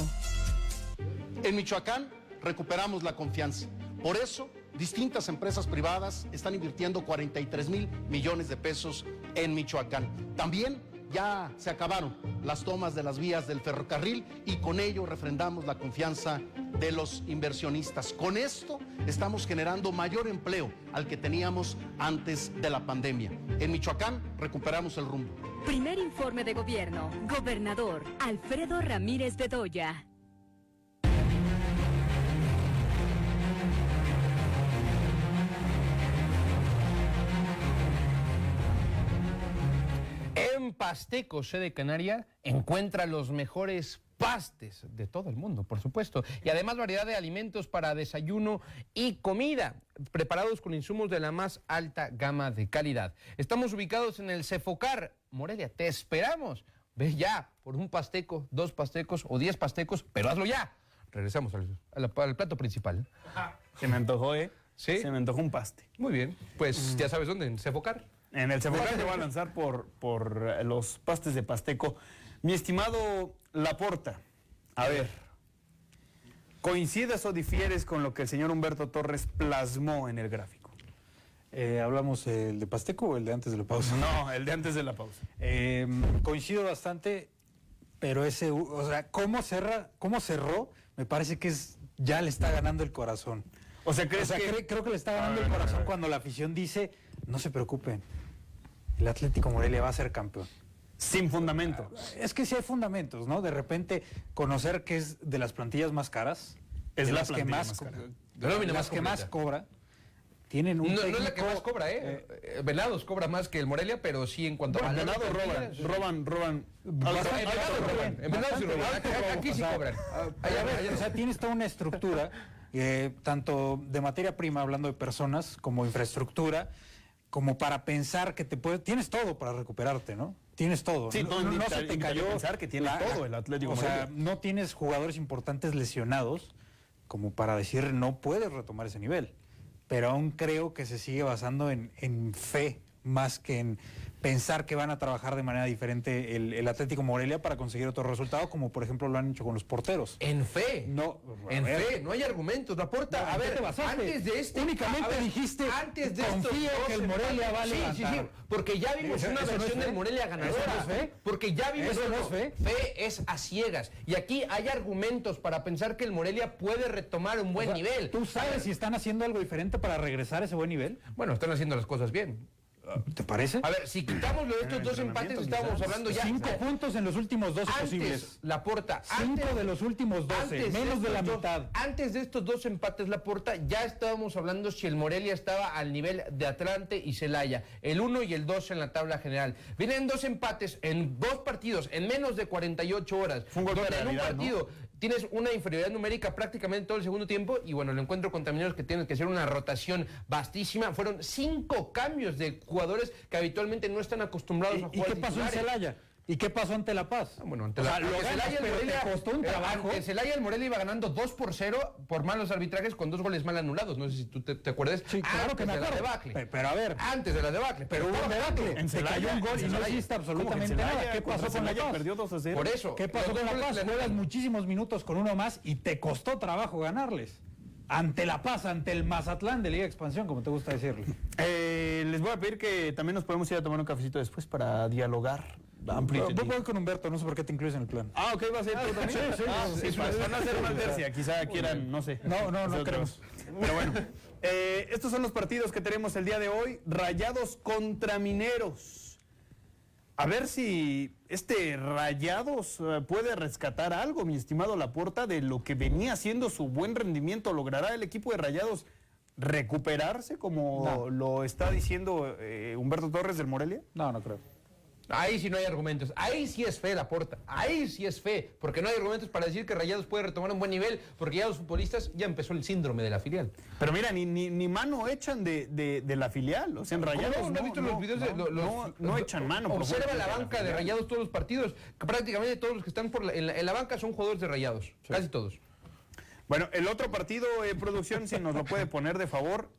[SPEAKER 11] En Michoacán recuperamos la confianza. Por eso, distintas empresas privadas están invirtiendo 43 mil millones de pesos en Michoacán. También ya se acabaron las tomas de las vías del ferrocarril y con ello refrendamos la confianza de los inversionistas. Con esto estamos generando mayor empleo al que teníamos antes de la pandemia. En Michoacán recuperamos el rumbo.
[SPEAKER 12] Primer informe de gobierno. Gobernador Alfredo Ramírez Bedoya.
[SPEAKER 10] En Pasteco, sede canaria, encuentra los mejores pastes de todo el mundo, por supuesto, y además variedad de alimentos para desayuno y comida, preparados con insumos de la más alta gama de calidad. Estamos ubicados en el Cefocar, Morelia, te esperamos. Ve ya por un pasteco, dos pastecos o diez pastecos, pero hazlo ya. Regresamos al, al- al plato principal.
[SPEAKER 6] Se me antojó, ¿eh?
[SPEAKER 10] Sí.
[SPEAKER 6] Se me antojó un paste.
[SPEAKER 10] Muy bien, pues ya sabes dónde, en Cefocar.
[SPEAKER 6] En el Cefocar se va a lanzar por, por eh, los pastes de Pasteco. Mi estimado Laporta, a ver, ¿coincides o difieres con lo que el señor Humberto Torres plasmó en el gráfico?
[SPEAKER 8] Eh, ¿Hablamos el de Pasteco o el de antes de la pausa?
[SPEAKER 6] No, el de antes de la pausa.
[SPEAKER 8] Eh, coincido bastante, pero ese, o sea, cómo, cerra, cómo cerró, me parece que es ya le está ganando el corazón.
[SPEAKER 6] O sea, ¿crees que-
[SPEAKER 8] cre- creo que le está ganando
[SPEAKER 6] ver,
[SPEAKER 8] el corazón cuando la afición dice, no se preocupen, el Atlético Morelia va a ser campeón.
[SPEAKER 6] Sin fundamento.
[SPEAKER 8] Es que sí hay fundamentos, ¿no? De repente conocer que es de las plantillas más caras,
[SPEAKER 6] Es
[SPEAKER 8] de
[SPEAKER 6] la
[SPEAKER 8] las que más,
[SPEAKER 6] más
[SPEAKER 8] co-
[SPEAKER 6] cara.
[SPEAKER 10] La nómina
[SPEAKER 8] las
[SPEAKER 10] más
[SPEAKER 8] que más cobra, tienen un
[SPEAKER 10] No, no es la que más cobra, ¿eh? Eh, Venados cobra más que el Morelia, pero sí en cuanto
[SPEAKER 6] Bueno,
[SPEAKER 10] a...
[SPEAKER 6] Venados roban, roban, roban.
[SPEAKER 10] Bastante Venados roban, Venados Aquí- sí cobran.
[SPEAKER 8] o sea, tienes toda una estructura, eh, tanto de materia prima, hablando de personas, como infraestructura, como para pensar que te puedes... Tienes todo para recuperarte, ¿no? Tienes todo.
[SPEAKER 6] Sí, no,
[SPEAKER 8] se te cayó...
[SPEAKER 6] pensar que tiene todo el Atlético
[SPEAKER 8] O sea,
[SPEAKER 6] Morelia.
[SPEAKER 8] no tienes jugadores importantes lesionados como para decir no puedes retomar ese nivel. Pero aún creo que se sigue basando en, en fe más que en pensar que van a trabajar de manera diferente el, el Atlético Morelia para conseguir otro resultado, como por ejemplo lo han hecho con los porteros.
[SPEAKER 10] En fe.
[SPEAKER 8] No,
[SPEAKER 10] En
[SPEAKER 8] ver.
[SPEAKER 10] fe, no hay argumentos. Laporta,
[SPEAKER 8] No,
[SPEAKER 10] a
[SPEAKER 8] ¿en qué
[SPEAKER 10] ver, antes de este.
[SPEAKER 8] Únicamente
[SPEAKER 10] ver,
[SPEAKER 8] dijiste,
[SPEAKER 10] Antes de
[SPEAKER 8] confío
[SPEAKER 10] estos
[SPEAKER 8] que el Morelia va a
[SPEAKER 10] Sí, sí, sí. Porque ya vimos
[SPEAKER 8] Eso-
[SPEAKER 10] una
[SPEAKER 8] eso no
[SPEAKER 10] versión
[SPEAKER 8] fe.
[SPEAKER 10] del Morelia
[SPEAKER 8] Eso
[SPEAKER 10] ganadora.
[SPEAKER 8] no es fe.
[SPEAKER 10] Porque ya vimos.
[SPEAKER 8] Eso no es fe.
[SPEAKER 10] Fe es a ciegas. Y aquí hay argumentos para pensar que el Morelia puede retomar un buen
[SPEAKER 8] O sea,
[SPEAKER 10] nivel.
[SPEAKER 8] ¿Tú sabes si están haciendo algo diferente para regresar a ese buen nivel?
[SPEAKER 10] Bueno, están haciendo las cosas bien.
[SPEAKER 8] ¿Te parece?
[SPEAKER 10] A ver, si quitamos los estos dos empates, estábamos hablando ya.
[SPEAKER 8] Cinco puntos en los últimos 12
[SPEAKER 10] Antes,
[SPEAKER 8] posibles.
[SPEAKER 10] la porta.
[SPEAKER 8] Cinco de los últimos 12, menos de la
[SPEAKER 10] estos
[SPEAKER 8] mitad.
[SPEAKER 10] dos- antes de estos dos empates, la porta, ya estábamos hablando si el Morelia estaba al nivel de Atlante y Celaya. El 1 y el 2 en la tabla general. Vienen dos empates en dos partidos, en menos de 48 horas.
[SPEAKER 6] un golpe de
[SPEAKER 10] donde en un
[SPEAKER 6] realidad, ¿no?
[SPEAKER 10] Tienes una inferioridad numérica prácticamente todo el segundo tiempo y bueno, el encuentro contra Mineros que tienes que hacer una rotación vastísima. Fueron cinco cambios de jugadores que habitualmente no están acostumbrados a
[SPEAKER 8] ¿Y
[SPEAKER 10] jugar
[SPEAKER 8] qué pasó en. Celaya? ¿Y qué pasó ante La Paz?
[SPEAKER 10] Bueno, ante
[SPEAKER 8] O
[SPEAKER 10] la-
[SPEAKER 8] sea, lo ganas,
[SPEAKER 10] Celaya, el
[SPEAKER 8] pero
[SPEAKER 10] Morelia-
[SPEAKER 8] te costó un
[SPEAKER 10] eh,
[SPEAKER 8] trabajo.
[SPEAKER 10] ante Celaya el Morelia iba ganando 2 por 0 por malos arbitrajes con dos goles mal anulados. No sé si tú te, te acuerdas.
[SPEAKER 8] Sí, claro que me
[SPEAKER 10] de la
[SPEAKER 8] acuerdo.
[SPEAKER 10] debacle.
[SPEAKER 8] Pe- pero a ver.
[SPEAKER 10] Antes de la debacle. Pero,
[SPEAKER 8] Pero hubo debacle.
[SPEAKER 10] jugando.
[SPEAKER 8] Se cayó un gol y no hiciste absolutamente nada. ¿Qué pasó con La Paz?
[SPEAKER 6] perdió 2 a 0.
[SPEAKER 10] Por eso.
[SPEAKER 8] ¿Qué pasó con La Paz? Juegas muchísimos minutos con uno más y te costó trabajo ganarles. Ante La Paz, ante el Mazatlán de Liga de Expansión, como te gusta decirle.
[SPEAKER 6] Eh, les voy a pedir que también nos podemos ir a tomar un cafecito después para dialogar
[SPEAKER 8] Voy,
[SPEAKER 6] tendido.
[SPEAKER 8] voy con Humberto, no sé por qué te incluyes en el plan.
[SPEAKER 6] Ah, ok, va a ser tú también.
[SPEAKER 8] Sí, sí.
[SPEAKER 6] Ah,
[SPEAKER 8] Sí,
[SPEAKER 6] sí,
[SPEAKER 8] sí,
[SPEAKER 6] para, no hacer una tercia, quizá quieran, no sé.
[SPEAKER 8] No, no, no queremos.
[SPEAKER 6] Pero bueno, [laughs] eh, estos son los partidos que tenemos el día de hoy. Rayados contra Mineros. A ver si este Rayados eh, puede rescatar algo, mi estimado Laporta, de lo que venía haciendo su buen rendimiento. ¿Logrará el equipo de Rayados recuperarse como
[SPEAKER 8] No.
[SPEAKER 6] lo está diciendo eh, Humberto Torres del Morelia?
[SPEAKER 8] No, no creo.
[SPEAKER 10] Ahí sí no hay argumentos. Ahí sí es fe la porta. Ahí sí es fe. Porque no hay argumentos para decir que Rayados puede retomar un buen nivel. Porque ya los futbolistas ya empezó el síndrome de la filial.
[SPEAKER 6] Pero mira, ni, ni, ni mano echan de, de, de la filial. O sea, en Rayados
[SPEAKER 10] ¿Cómo no, visto los videos de los-
[SPEAKER 6] no- no echan mano.
[SPEAKER 10] Observa la banca de. Rayados todos los partidos. Prácticamente todos los que están por la- en, la, en la banca son jugadores de Rayados. Casi todos.
[SPEAKER 6] Bueno, el otro partido, eh, producción, si nos lo puede poner de favor.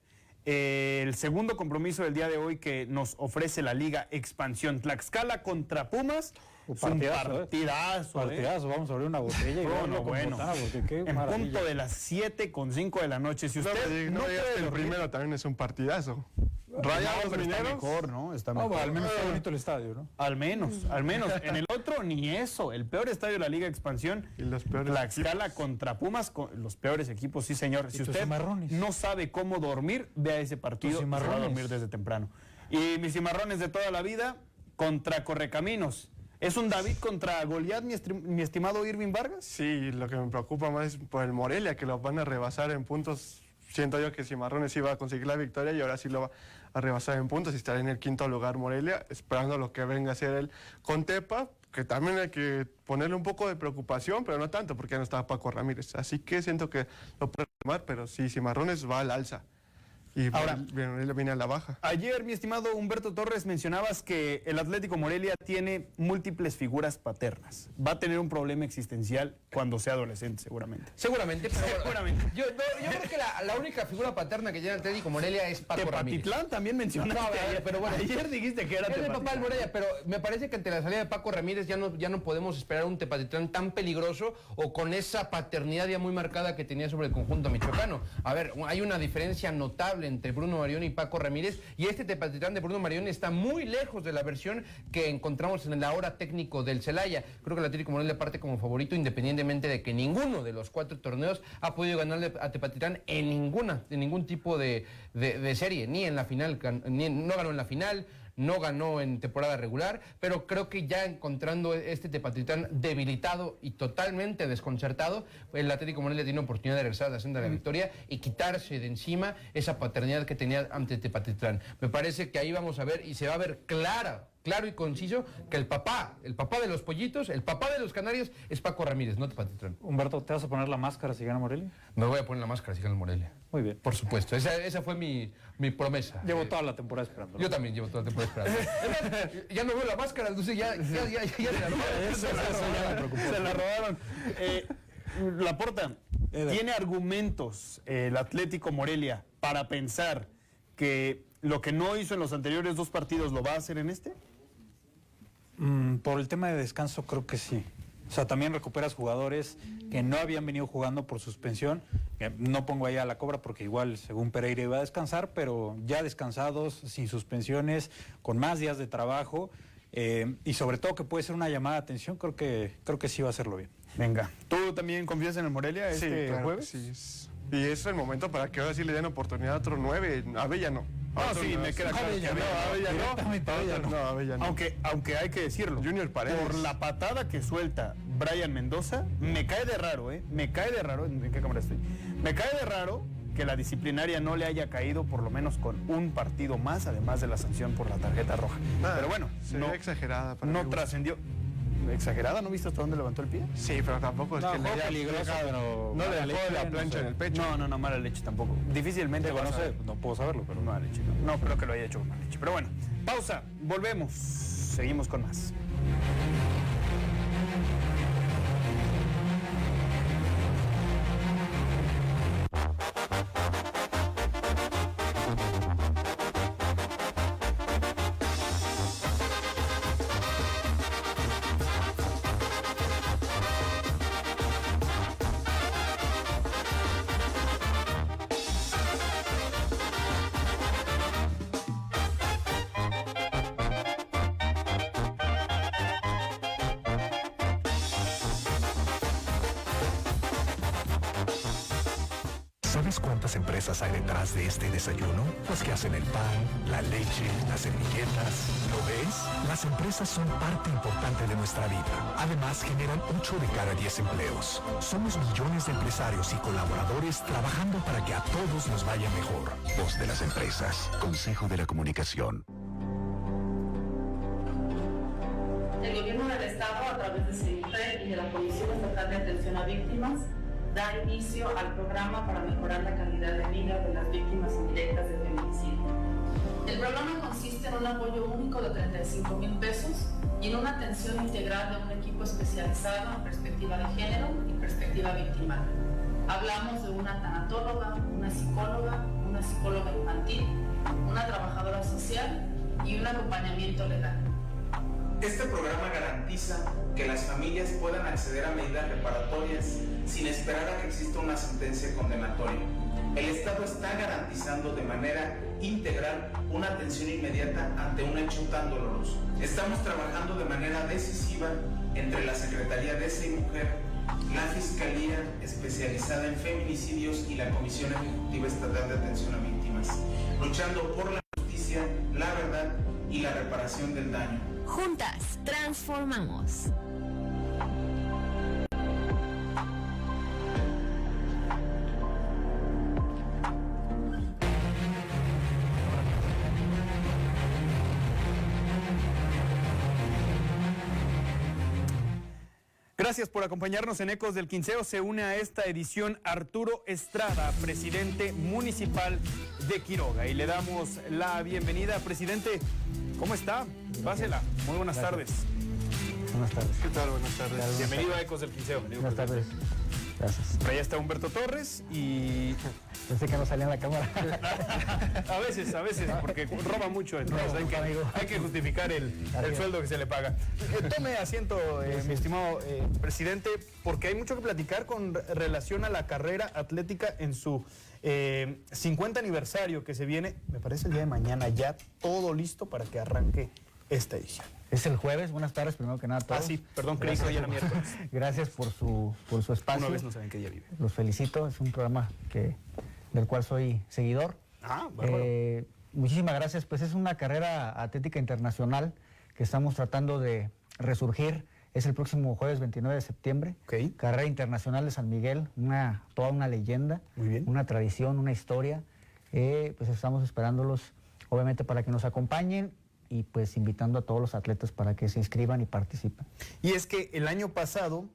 [SPEAKER 6] Eh, el segundo compromiso del día de hoy que nos ofrece la Liga Expansión Tlaxcala contra Pumas. Un
[SPEAKER 8] partidazo, ¿eh?
[SPEAKER 6] partidazo. ¿eh?
[SPEAKER 8] Partidazo, vamos a abrir una botella y
[SPEAKER 6] No, no, bueno.
[SPEAKER 8] porque qué
[SPEAKER 6] En
[SPEAKER 8] maravilla.
[SPEAKER 6] punto de las 7 con 5 de la noche. Si
[SPEAKER 9] No,
[SPEAKER 6] usted no,
[SPEAKER 9] no el
[SPEAKER 6] dormir-
[SPEAKER 9] primero también es un partidazo.
[SPEAKER 6] No,
[SPEAKER 9] Rayados
[SPEAKER 6] está
[SPEAKER 9] Mineros.
[SPEAKER 6] mejor, ¿no? Está
[SPEAKER 8] No,
[SPEAKER 6] mejor.
[SPEAKER 8] al menos está bonito el estadio, ¿no?
[SPEAKER 6] Al menos, al menos. En el otro, ni eso. El peor estadio de la Liga de Expansión.
[SPEAKER 9] Y los peores
[SPEAKER 6] Tlaxcala contra Pumas, con los peores equipos, sí, señor. Si usted
[SPEAKER 8] cimarrones?
[SPEAKER 6] no sabe cómo dormir, vea ese partido. Va a dormir desde temprano. Y mis cimarrones de toda la vida contra Correcaminos. ¿Es un David contra Goliat, mi, estimado Irving Vargas?
[SPEAKER 9] Sí, lo que me preocupa más es por el Morelia, que lo van a rebasar en puntos. Siento yo que Cimarrones iba a conseguir la victoria y ahora sí lo va a rebasar en puntos y estará en el quinto lugar Morelia, esperando lo que venga a ser el Contepa, que también hay que ponerle un poco de preocupación, pero no tanto, porque ya no estaba Paco Ramírez. Así que siento que lo puede tomar, pero sí, Cimarrones va al alza. Y
[SPEAKER 6] Ahora-
[SPEAKER 9] Morelia viene a la baja.
[SPEAKER 6] Ayer, mi estimado Humberto Torres, mencionabas que el Atlético Morelia tiene múltiples figuras paternas. Va a tener un problema existencial cuando sea adolescente, seguramente.
[SPEAKER 10] Seguramente, pero
[SPEAKER 6] Seguramente.
[SPEAKER 10] Yo, no, yo creo que la, la única figura paterna que tiene el Atlético Morelia es Paco Ramírez.
[SPEAKER 6] Tepatitlán también mencionaste.
[SPEAKER 10] No, a ver,
[SPEAKER 6] ayer,
[SPEAKER 10] pero bueno.
[SPEAKER 6] Ayer dijiste que era
[SPEAKER 10] Es el papá
[SPEAKER 6] Tepatitlán.
[SPEAKER 10] del Morelia, pero me parece que ante la salida de Paco Ramírez ya no, ya no podemos esperar un Tepatitlán tan peligroso o con esa paternidad ya muy marcada que tenía sobre el conjunto michoacano. A ver, hay una diferencia notable entre Bruno Marión y Paco Ramírez y este Tepatitlán de Bruno Marión está muy lejos de la versión que encontramos en el ahora técnico del Celaya. Creo que el Atlético Morelia parte como favorito independientemente de que ninguno de los cuatro torneos ha podido ganarle a Tepatitlán en ninguna, en ningún tipo de, serie, ni en la final, ni no ganó en la final, no ganó en temporada regular, pero creo que ya encontrando este Tepatitlán debilitado y totalmente desconcertado, el Atlético Morelia tiene oportunidad de regresar a la senda de la victoria y quitarse de encima esa paternidad que tenía ante Tepatitlán. Me parece que ahí vamos a ver y se va a ver clara, claro y conciso que el papá, el papá de los pollitos, el papá de los canarios es Paco Ramírez, no Tepatitlán.
[SPEAKER 8] Humberto, ¿te vas a poner la máscara si gana Morelia?
[SPEAKER 10] Me voy a poner la máscara si gana el Morelia.
[SPEAKER 8] Muy bien.
[SPEAKER 10] Por supuesto, esa, esa fue mi, mi promesa.
[SPEAKER 8] Llevo toda la temporada esperando.
[SPEAKER 10] Yo también llevo toda la temporada esperando. [laughs] Ya no veo la máscara, entonces ya, ya, ya, ya, ya se la [laughs] robaron.
[SPEAKER 6] Se la robaron. Se la robaron. Eh, Laporta, ¿tiene argumentos eh, el Atlético Morelia para pensar que lo que no hizo en los anteriores dos partidos lo va a hacer en este?
[SPEAKER 8] Mm, por el tema de descanso creo que sí. O sea, también recuperas jugadores que no habían venido jugando por suspensión. Que no pongo ahí a la cobra porque igual, según Pereira, iba a descansar, pero ya descansados, sin suspensiones, con más días de trabajo. eh, y sobre todo que puede ser una llamada de atención, creo que, creo que sí va a hacerlo bien.
[SPEAKER 6] Venga. ¿Tú también confías en el Morelia este
[SPEAKER 9] sí, claro
[SPEAKER 6] jueves?
[SPEAKER 9] sí. es- Y es el momento para que ahora sí le den oportunidad a otro 9. A Bella no.
[SPEAKER 6] Ah, sí, me queda claro. no. No, Avella no. Aunque, aunque hay que decirlo.
[SPEAKER 9] Junior Paredes.
[SPEAKER 6] Por la patada que suelta Brian Mendoza, me cae de raro, ¿eh? Me cae de raro. ¿En qué cámara estoy? Me cae de raro que la disciplinaria no le haya caído por lo menos con un partido más, además de la sanción por la tarjeta roja.
[SPEAKER 9] Ah,
[SPEAKER 6] pero bueno,
[SPEAKER 9] sería exagerada para
[SPEAKER 6] no trascendió. ¿Exagerada? ¿No viste hasta dónde levantó el pie?
[SPEAKER 9] Sí, pero tampoco es
[SPEAKER 6] No,
[SPEAKER 9] que le
[SPEAKER 6] fue
[SPEAKER 9] haya
[SPEAKER 6] peligroso,
[SPEAKER 9] dejado-
[SPEAKER 6] pero
[SPEAKER 9] no le dejó la
[SPEAKER 6] no
[SPEAKER 9] plancha
[SPEAKER 6] sé.
[SPEAKER 9] en el pecho.
[SPEAKER 6] No, no, no, mala leche tampoco. Difícilmente
[SPEAKER 8] no sé, no puedo saberlo, pero
[SPEAKER 6] Mala leche, no. No creo que lo haya hecho con mala leche. Pero bueno, pausa, volvemos. Seguimos con más.
[SPEAKER 17] Son parte importante de nuestra vida. Además, generan 8 de cada 10 empleos. Somos millones de empresarios y colaboradores trabajando para que a todos nos vaya mejor. Voz de las empresas. Consejo de la Comunicación.
[SPEAKER 18] El gobierno del Estado, a través de CINFE y de la Comisión Estatal de Atención a Víctimas, da inicio al programa para mejorar la calidad de vida de las víctimas indirectas de feminicidio. El programa consiste en un apoyo único de 35 mil pesos y en una atención integral de un equipo especializado en perspectiva de género y perspectiva victimal. Hablamos de una tanatóloga, una psicóloga, una psicóloga infantil, una trabajadora social y un acompañamiento legal.
[SPEAKER 19] Este programa garantiza que las familias puedan acceder a medidas reparatorias sin esperar a que exista una sentencia condenatoria. El Estado está garantizando de manera integral una atención inmediata ante un hecho tan doloroso. Estamos trabajando de manera decisiva entre la Secretaría de Esa y Mujer, la Fiscalía especializada en feminicidios y la Comisión Ejecutiva Estatal de Atención a Víctimas, luchando por la justicia, la verdad y la reparación del daño.
[SPEAKER 4] Juntas, transformamos.
[SPEAKER 6] Gracias por acompañarnos en Ecos del Quinceo. Se une a esta edición Arturo Estrada, presidente municipal de Quiroga. Y le damos la bienvenida. Presidente, ¿cómo está? Pásela. Muy buenas
[SPEAKER 20] Gracias.
[SPEAKER 6] tardes.
[SPEAKER 20] Buenas tardes.
[SPEAKER 9] ¿Qué tal? Buenas tardes.
[SPEAKER 6] Bienvenido a Ecos del Quinceo.
[SPEAKER 20] Buenas tardes. Gracias.
[SPEAKER 6] Allá está Humberto Torres y... [laughs]
[SPEAKER 20] Pensé que no salía en la cámara. [laughs]
[SPEAKER 6] a veces, a veces, porque roba mucho, entonces hay, que, hay que justificar el, el sueldo que se le paga. Eh, tome asiento, eh, mi estimado eh, presidente, porque hay mucho que platicar con re- relación a la carrera atlética en su eh, 50 aniversario que se viene, me parece el día de mañana, ya todo listo para que arranque esta edición.
[SPEAKER 20] Es el jueves. Buenas tardes, primero que nada a todos.
[SPEAKER 6] Ah, sí, perdón, creí que hoy era miércoles. [laughs]
[SPEAKER 20] Gracias por su, por su espacio.
[SPEAKER 6] Una vez no saben qué día vive.
[SPEAKER 20] Los felicito. Es un programa que, del cual soy seguidor.
[SPEAKER 6] Ah, bárbaro.
[SPEAKER 20] Eh, muchísimas gracias. Pues es una carrera atlética internacional que estamos tratando de resurgir. Es el próximo jueves 29 de septiembre. Carrera Internacional de San Miguel, una, toda una leyenda, una tradición, una historia. Eh, pues estamos esperándolos, obviamente, para que nos acompañen y pues invitando a todos los atletas para que se inscriban y participen.
[SPEAKER 6] Y es que el año pasado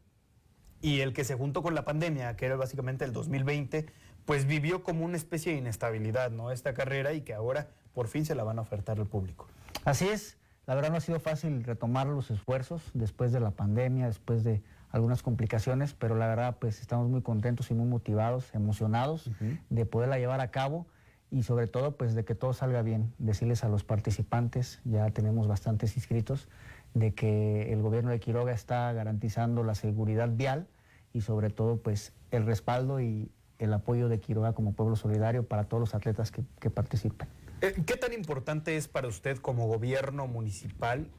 [SPEAKER 6] y el que se juntó con la pandemia, que era básicamente el 2020, pues vivió como una especie de inestabilidad, ¿no? Esta carrera y que ahora por fin se la van a ofertar al público.
[SPEAKER 20] Así es, la verdad no ha sido fácil retomar los esfuerzos después de la pandemia, después de algunas complicaciones, pero la verdad pues estamos muy contentos y muy motivados, emocionados de poderla llevar a cabo y sobre todo pues de que todo salga bien. Decirles a los participantes, ya tenemos bastantes inscritos, de que el gobierno de Quiroga está garantizando la seguridad vial y sobre todo pues el respaldo y el apoyo de Quiroga como pueblo solidario para todos los atletas que, que participen.
[SPEAKER 6] Eh, ¿Qué tan importante es para usted como gobierno municipal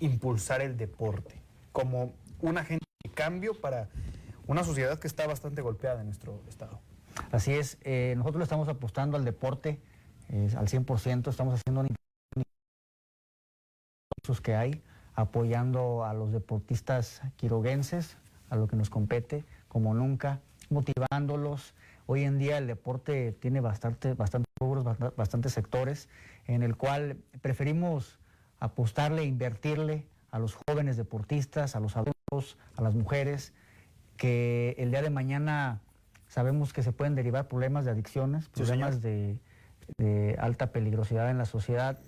[SPEAKER 6] impulsar el deporte como un agente de cambio para una sociedad que está bastante golpeada en nuestro estado?
[SPEAKER 20] Así es, eh, nosotros le estamos apostando al deporte es al 100%, estamos haciendo una que hay, apoyando a los deportistas quiroguenses, a lo que nos compete, como nunca, motivándolos. Hoy en día el deporte tiene bastante, bastante bastantes sectores, en el cual preferimos apostarle, invertirle a los jóvenes deportistas, a los adultos, a las mujeres, que el día de mañana sabemos que se pueden derivar problemas de adicciones, problemas de, alta peligrosidad en la sociedad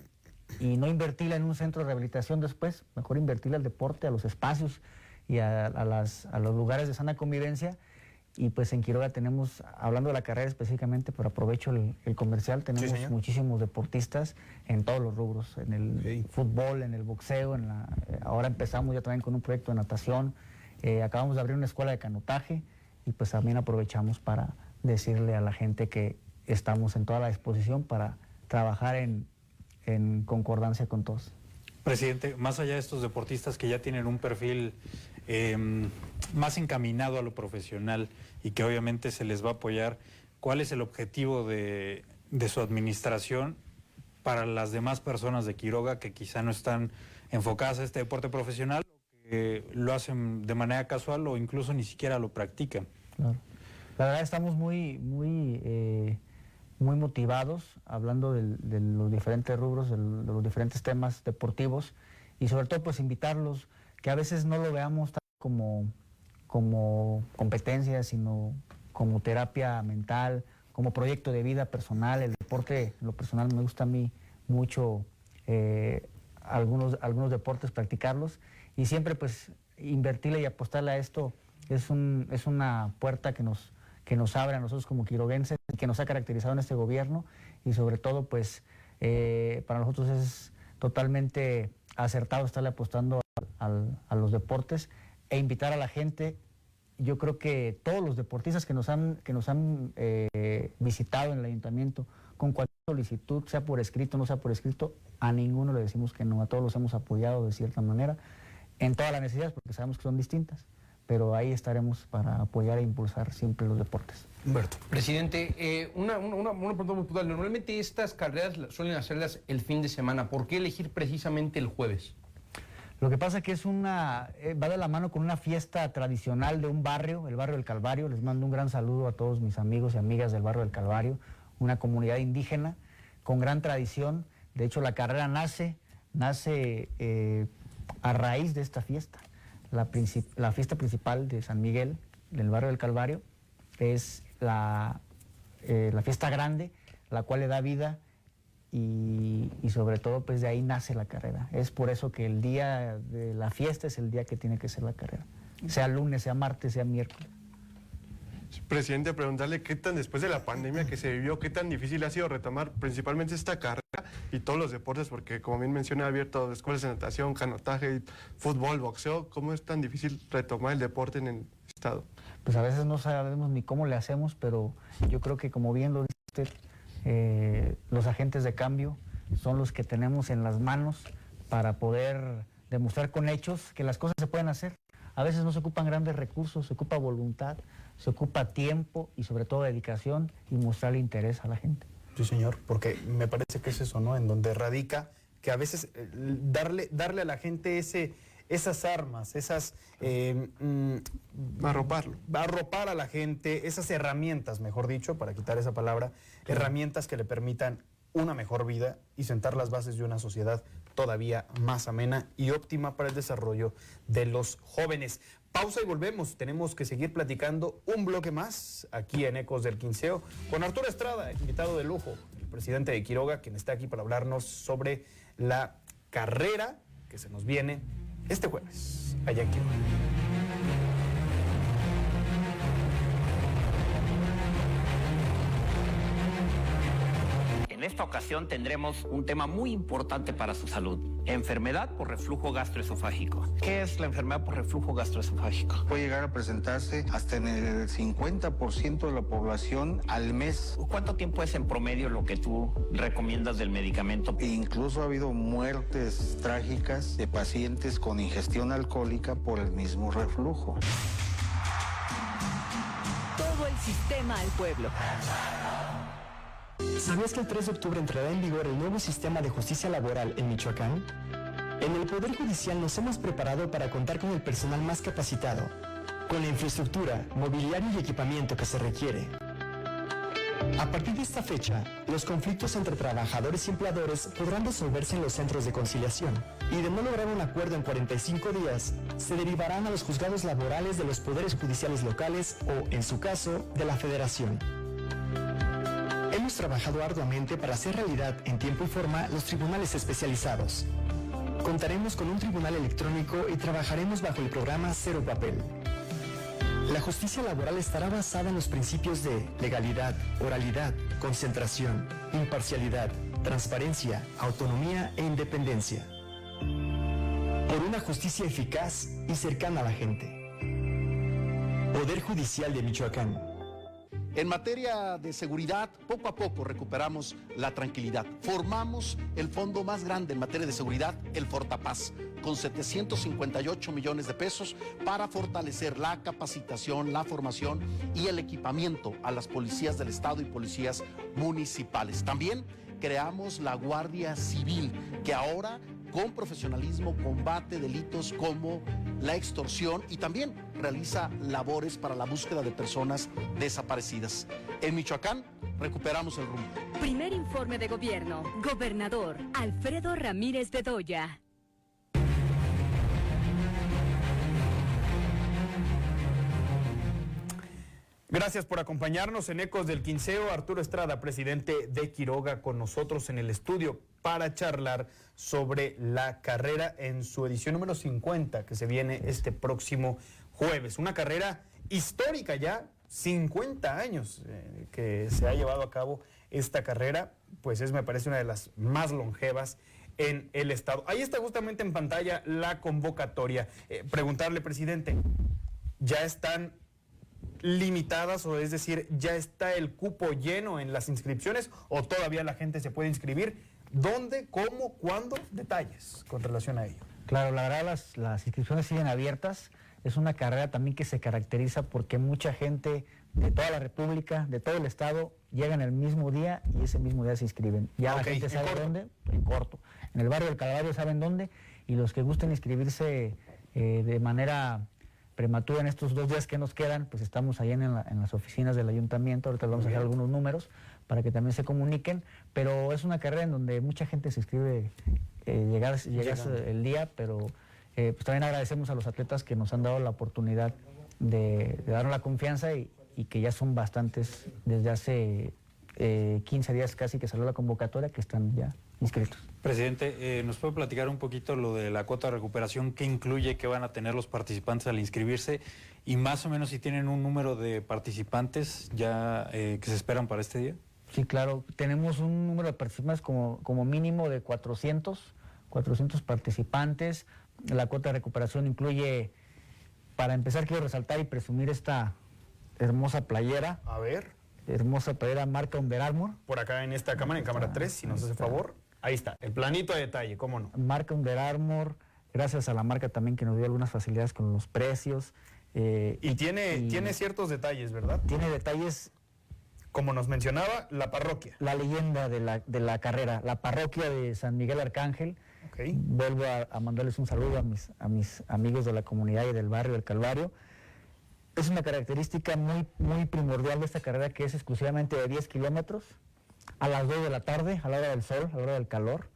[SPEAKER 20] y no invertirla en un centro de rehabilitación después, mejor invertirla al deporte, a los espacios y a, las, a los lugares de sana convivencia. Y pues en Quiroga tenemos, hablando de la carrera específicamente, pero aprovecho el, comercial, tenemos muchísimos deportistas en todos los rubros, en el fútbol, en el boxeo, en la, ahora empezamos ya también con un proyecto de natación, eh, acabamos de abrir una escuela de canotaje y pues también aprovechamos para decirle a la gente que estamos en toda la disposición para trabajar en, concordancia con todos.
[SPEAKER 8] Presidente, más allá de estos deportistas que ya tienen un perfil em, más encaminado a lo profesional y que obviamente se les va a apoyar, ¿cuál es el objetivo de, de su administración para las demás personas de Quiroga que quizá no están enfocadas a este deporte profesional lo hacen de manera casual o incluso ni siquiera lo practican.
[SPEAKER 20] La verdad estamos muy, muy, eh, muy motivados hablando de, los diferentes rubros, de, los diferentes temas deportivos y sobre todo pues invitarlos, que a veces no lo veamos como, como competencia, sino como terapia mental, como proyecto de vida personal. El deporte, lo personal me gusta a mí mucho eh, algunos, algunos deportes practicarlos y siempre pues invertirle y apostarle a esto es, un, es una puerta que nos, que nos abre a nosotros como quiroguenses, que nos ha caracterizado en este gobierno y sobre todo pues eh, para nosotros es totalmente acertado estarle apostando a los deportes e invitar a la gente. Yo creo que todos los deportistas que nos han, que nos han eh, visitado en el ayuntamiento con cualquier solicitud, sea por escrito o no sea por escrito, a ninguno le decimos que no, a todos los hemos apoyado de cierta manera en todas las necesidades, porque sabemos que son distintas, pero ahí estaremos para apoyar e impulsar siempre los deportes.
[SPEAKER 10] Humberto. Presidente, eh, una, una, pregunta muy puntual. Normalmente estas carreras suelen hacerlas el fin de semana. ¿Por qué elegir precisamente el jueves?
[SPEAKER 20] Lo que pasa es que es una, eh, va de la mano con una fiesta tradicional de un barrio, el barrio del Calvario. Les mando un gran saludo a todos mis amigos y amigas del barrio del Calvario, una comunidad indígena con gran tradición. De hecho, la carrera nace, nace eh, a raíz de esta fiesta. La, fiesta principal de San Miguel, del barrio del Calvario, es la, eh, la fiesta grande, la cual le da vida y, sobre todo pues de ahí nace la carrera. Es por eso que el día de la fiesta es el día que tiene que ser la carrera, sea lunes, sea martes, sea miércoles.
[SPEAKER 9] Presidente, preguntarle qué tan después de la pandemia que se vivió, qué tan difícil ha sido retomar principalmente esta carrera y todos los deportes, porque como bien mencioné, ha abierto escuelas de natación, canotaje, fútbol, boxeo. ¿Cómo es tan difícil retomar el deporte en el estado?
[SPEAKER 20] Pues a veces no sabemos ni cómo le hacemos, pero yo creo que como bien lo dice usted, eh, los agentes de cambio son los que tenemos en las manos para poder demostrar con hechos que las cosas se pueden hacer. A veces no se ocupan grandes recursos, se ocupa voluntad, se ocupa tiempo y sobre todo dedicación y mostrarle interés a la gente.
[SPEAKER 6] Sí, señor, porque me parece que es eso, ¿no? En donde radica que a veces eh, darle, darle a la gente ese, esas armas, esas... Eh,
[SPEAKER 9] mm, arroparlo.
[SPEAKER 6] Arropar a la gente, esas herramientas, mejor dicho, para quitar esa palabra, herramientas que le permitan una mejor vida y sentar las bases de una sociedad todavía más amena y óptima para el desarrollo de los jóvenes. Pausa y volvemos. Tenemos que seguir platicando un bloque más aquí en Ecos del Quinceo con Arturo Estrada, invitado de lujo, el presidente de Quiroga, quien está aquí para hablarnos sobre la carrera que se nos viene este jueves allá en Quiroga.
[SPEAKER 21] Esta ocasión tendremos un tema muy importante para su salud. Enfermedad por reflujo gastroesofágico. ¿Qué es la enfermedad por reflujo gastroesofágico?
[SPEAKER 22] Puede llegar a presentarse hasta en el 50% de la población al mes.
[SPEAKER 21] ¿Cuánto tiempo es en promedio lo que tú recomiendas del medicamento?
[SPEAKER 22] E incluso ha habido muertes trágicas de pacientes con ingestión alcohólica por el mismo reflujo.
[SPEAKER 12] Todo el sistema al pueblo.
[SPEAKER 23] ¿Sabías que el 3 de octubre entrará en vigor el nuevo sistema de justicia laboral en Michoacán? En el Poder Judicial nos hemos preparado para contar con el personal más capacitado, con la infraestructura, mobiliario y equipamiento que se requiere. A partir de esta fecha, los conflictos entre trabajadores y empleadores podrán resolverse en los centros de conciliación y de no lograr un acuerdo en 45 días, se derivarán a los juzgados laborales de los poderes judiciales locales o, en su caso, de la federación. Hemos trabajado arduamente para hacer realidad en tiempo y forma los tribunales especializados. Contaremos con un tribunal electrónico y trabajaremos bajo el programa Cero Papel. La justicia laboral estará basada en los principios de legalidad, oralidad, concentración, imparcialidad, transparencia, autonomía e independencia. Por una justicia eficaz y cercana a la gente. Poder Judicial de Michoacán.
[SPEAKER 11] En materia de seguridad, poco a poco recuperamos la tranquilidad. Formamos el fondo más grande en materia de seguridad, el Fortapaz, con 758 millones de pesos para fortalecer la capacitación, la formación y el equipamiento a las policías del Estado y policías municipales. También creamos la Guardia Civil, que ahora con profesionalismo combate delitos como la extorsión y también realiza labores para la búsqueda de personas desaparecidas. En Michoacán recuperamos el rumbo.
[SPEAKER 12] Primer informe de gobierno. Gobernador Alfredo Ramírez Bedoya.
[SPEAKER 6] Gracias por acompañarnos en Ecos del Quinceo. Arturo Estrada, presidente de Quiroga, con nosotros en el estudio para charlar sobre la carrera en su edición número 50 que se viene este próximo jueves. Una carrera histórica ya, 50 años eh, que se ha llevado a cabo esta carrera, pues es me parece una de las más longevas en el estado. Ahí está justamente en pantalla la convocatoria. Eh, preguntarle, presidente, ¿ya están limitadas o es decir, ya está el cupo lleno en las inscripciones o todavía la gente se puede inscribir? ¿Dónde, cómo, cuándo? Detalles con relación a ello.
[SPEAKER 20] Claro, la verdad las, las inscripciones siguen abiertas. Es una carrera también que se caracteriza porque mucha gente de toda la República, de todo el Estado, llegan el mismo día y ese mismo día se inscriben. Ya la gente sabe dónde, en corto. En el barrio del Calvario saben dónde y los que gusten inscribirse eh, de manera prematura en estos dos días que nos quedan, pues estamos ahí en, en las oficinas del ayuntamiento, ahorita les vamos a dejar algunos números para que también se comuniquen, pero es una carrera en donde mucha gente se inscribe, eh, llegas, el día, pero eh, pues también agradecemos a los atletas que nos han dado la oportunidad de, darnos la confianza y, que ya son bastantes desde hace 15 eh, días casi que salió la convocatoria que están ya inscritos.
[SPEAKER 8] Presidente, eh, ¿nos puede platicar un poquito lo de la cuota de recuperación? ¿Qué incluye, qué van a tener los participantes al inscribirse? Y más o menos si tienen un número de participantes ya eh, que se esperan para este día.
[SPEAKER 20] Sí, claro. Tenemos un número de participantes como, como mínimo de 400, 400 participantes. La cuota de recuperación incluye, para empezar quiero resaltar y presumir esta hermosa playera.
[SPEAKER 6] A ver.
[SPEAKER 20] Hermosa playera marca Under Armour.
[SPEAKER 6] Por acá en esta cámara, en cámara 3, si nos hace favor. Ahí está, el planito de detalle, cómo no.
[SPEAKER 20] Marca Under Armour, gracias a la marca también que nos dio algunas facilidades con los precios.
[SPEAKER 6] Eh, y tiene, tiene ciertos detalles, ¿verdad?
[SPEAKER 20] Tiene detalles.
[SPEAKER 6] Como nos mencionaba, la parroquia.
[SPEAKER 20] La leyenda de la, de la carrera, la parroquia de San Miguel Arcángel. Vuelvo a, mandarles un saludo a mis, a mis amigos de la comunidad y del barrio del Calvario. Es una característica muy, muy primordial de esta carrera que es exclusivamente de 10 kilómetros a las 2 de la tarde, a la hora del sol, a la hora del calor.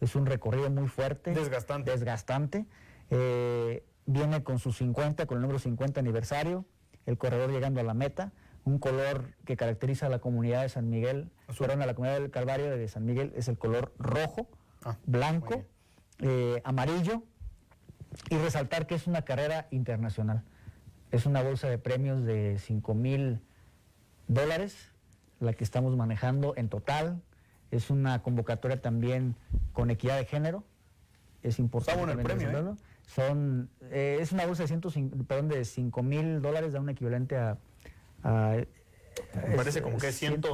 [SPEAKER 20] Es un recorrido muy fuerte.
[SPEAKER 6] Desgastante.
[SPEAKER 20] Desgastante. Eh, viene con su 50, con el número 50 aniversario, el corredor llegando a la meta, un color que caracteriza a la comunidad de San Miguel, perdón, a la comunidad del Calvario de San Miguel, es el color rojo, ah, blanco, eh, amarillo, y resaltar que es una carrera internacional. Es una bolsa de premios de 5 mil dólares, la que estamos manejando en total. Es una convocatoria también con equidad de género. Es importante.
[SPEAKER 6] Está bueno el premio, ¿eh?
[SPEAKER 20] Son, eh, es una bolsa de, 105, perdón, de 5 mil dólares, da un equivalente a...
[SPEAKER 6] Me parece como que es ciento,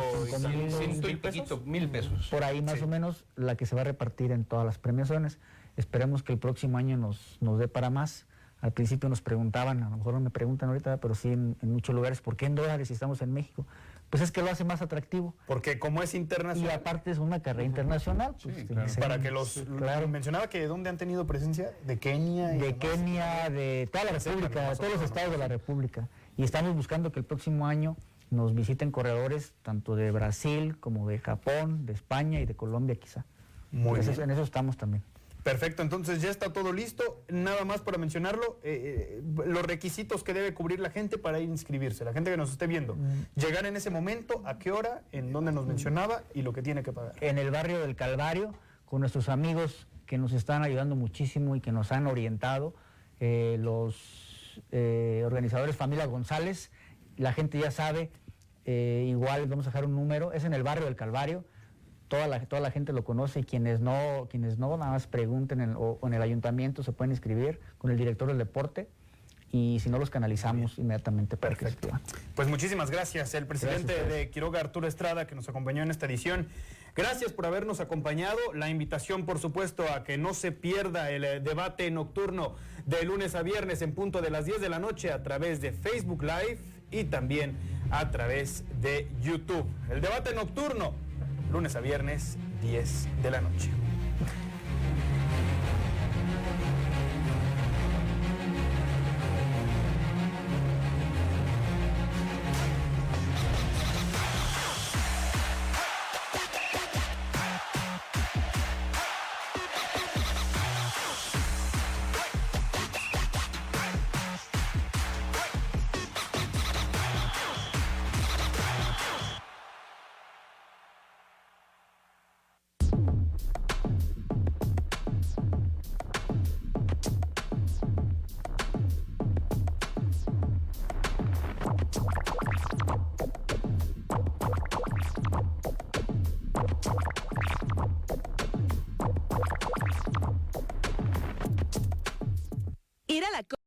[SPEAKER 10] mil, pesos.
[SPEAKER 20] Por ahí más o menos la que se va a repartir en todas las premiaciones. Esperemos que el próximo año nos, nos dé para más. Al principio nos preguntaban, a lo mejor no me preguntan ahorita, pero sí en, en muchos lugares, ¿por qué en dólares si estamos en México? pues es que lo hace más atractivo.
[SPEAKER 6] Porque como es internacional.
[SPEAKER 20] Y aparte es una carrera internacional. Pues,
[SPEAKER 6] Sí, claro. Para que los. Claro. Mencionaba que dónde han tenido presencia, de Kenia. y
[SPEAKER 20] de
[SPEAKER 6] demás.
[SPEAKER 20] Kenia, de toda la República, de todos los estados de la República. Y estamos buscando que el próximo año nos visiten corredores tanto de Brasil como de Japón, de España y de Colombia quizá.
[SPEAKER 6] Muy bien.
[SPEAKER 20] En eso estamos también.
[SPEAKER 6] Perfecto, entonces ya está todo listo. Nada más para mencionarlo, eh, eh, los requisitos que debe cubrir la gente para ir a inscribirse, la gente que nos esté viendo. Llegar en ese momento, a qué hora, en dónde nos mencionaba y lo que tiene que pagar.
[SPEAKER 20] En el barrio del Calvario, con nuestros amigos que nos están ayudando muchísimo y que nos han orientado, eh, los eh, organizadores Familia González, la gente ya sabe, eh, igual vamos a dejar un número, es en el barrio del Calvario, toda la, toda la gente lo conoce y quienes no, quienes no, nada más pregunten en- o, o en el ayuntamiento se pueden inscribir con el director del deporte y si no los canalizamos inmediatamente inscriban.
[SPEAKER 6] Pues muchísimas gracias, el presidente
[SPEAKER 20] Gracias
[SPEAKER 6] de Quiroga, Arturo Estrada, que nos acompañó en esta edición. Gracias por habernos acompañado. La invitación, por supuesto, a que no se pierda el eh, debate nocturno de lunes a viernes en punto de las 10 de la noche a través de Facebook Live y también a través de YouTube. El debate nocturno, lunes a viernes, 10 de la noche.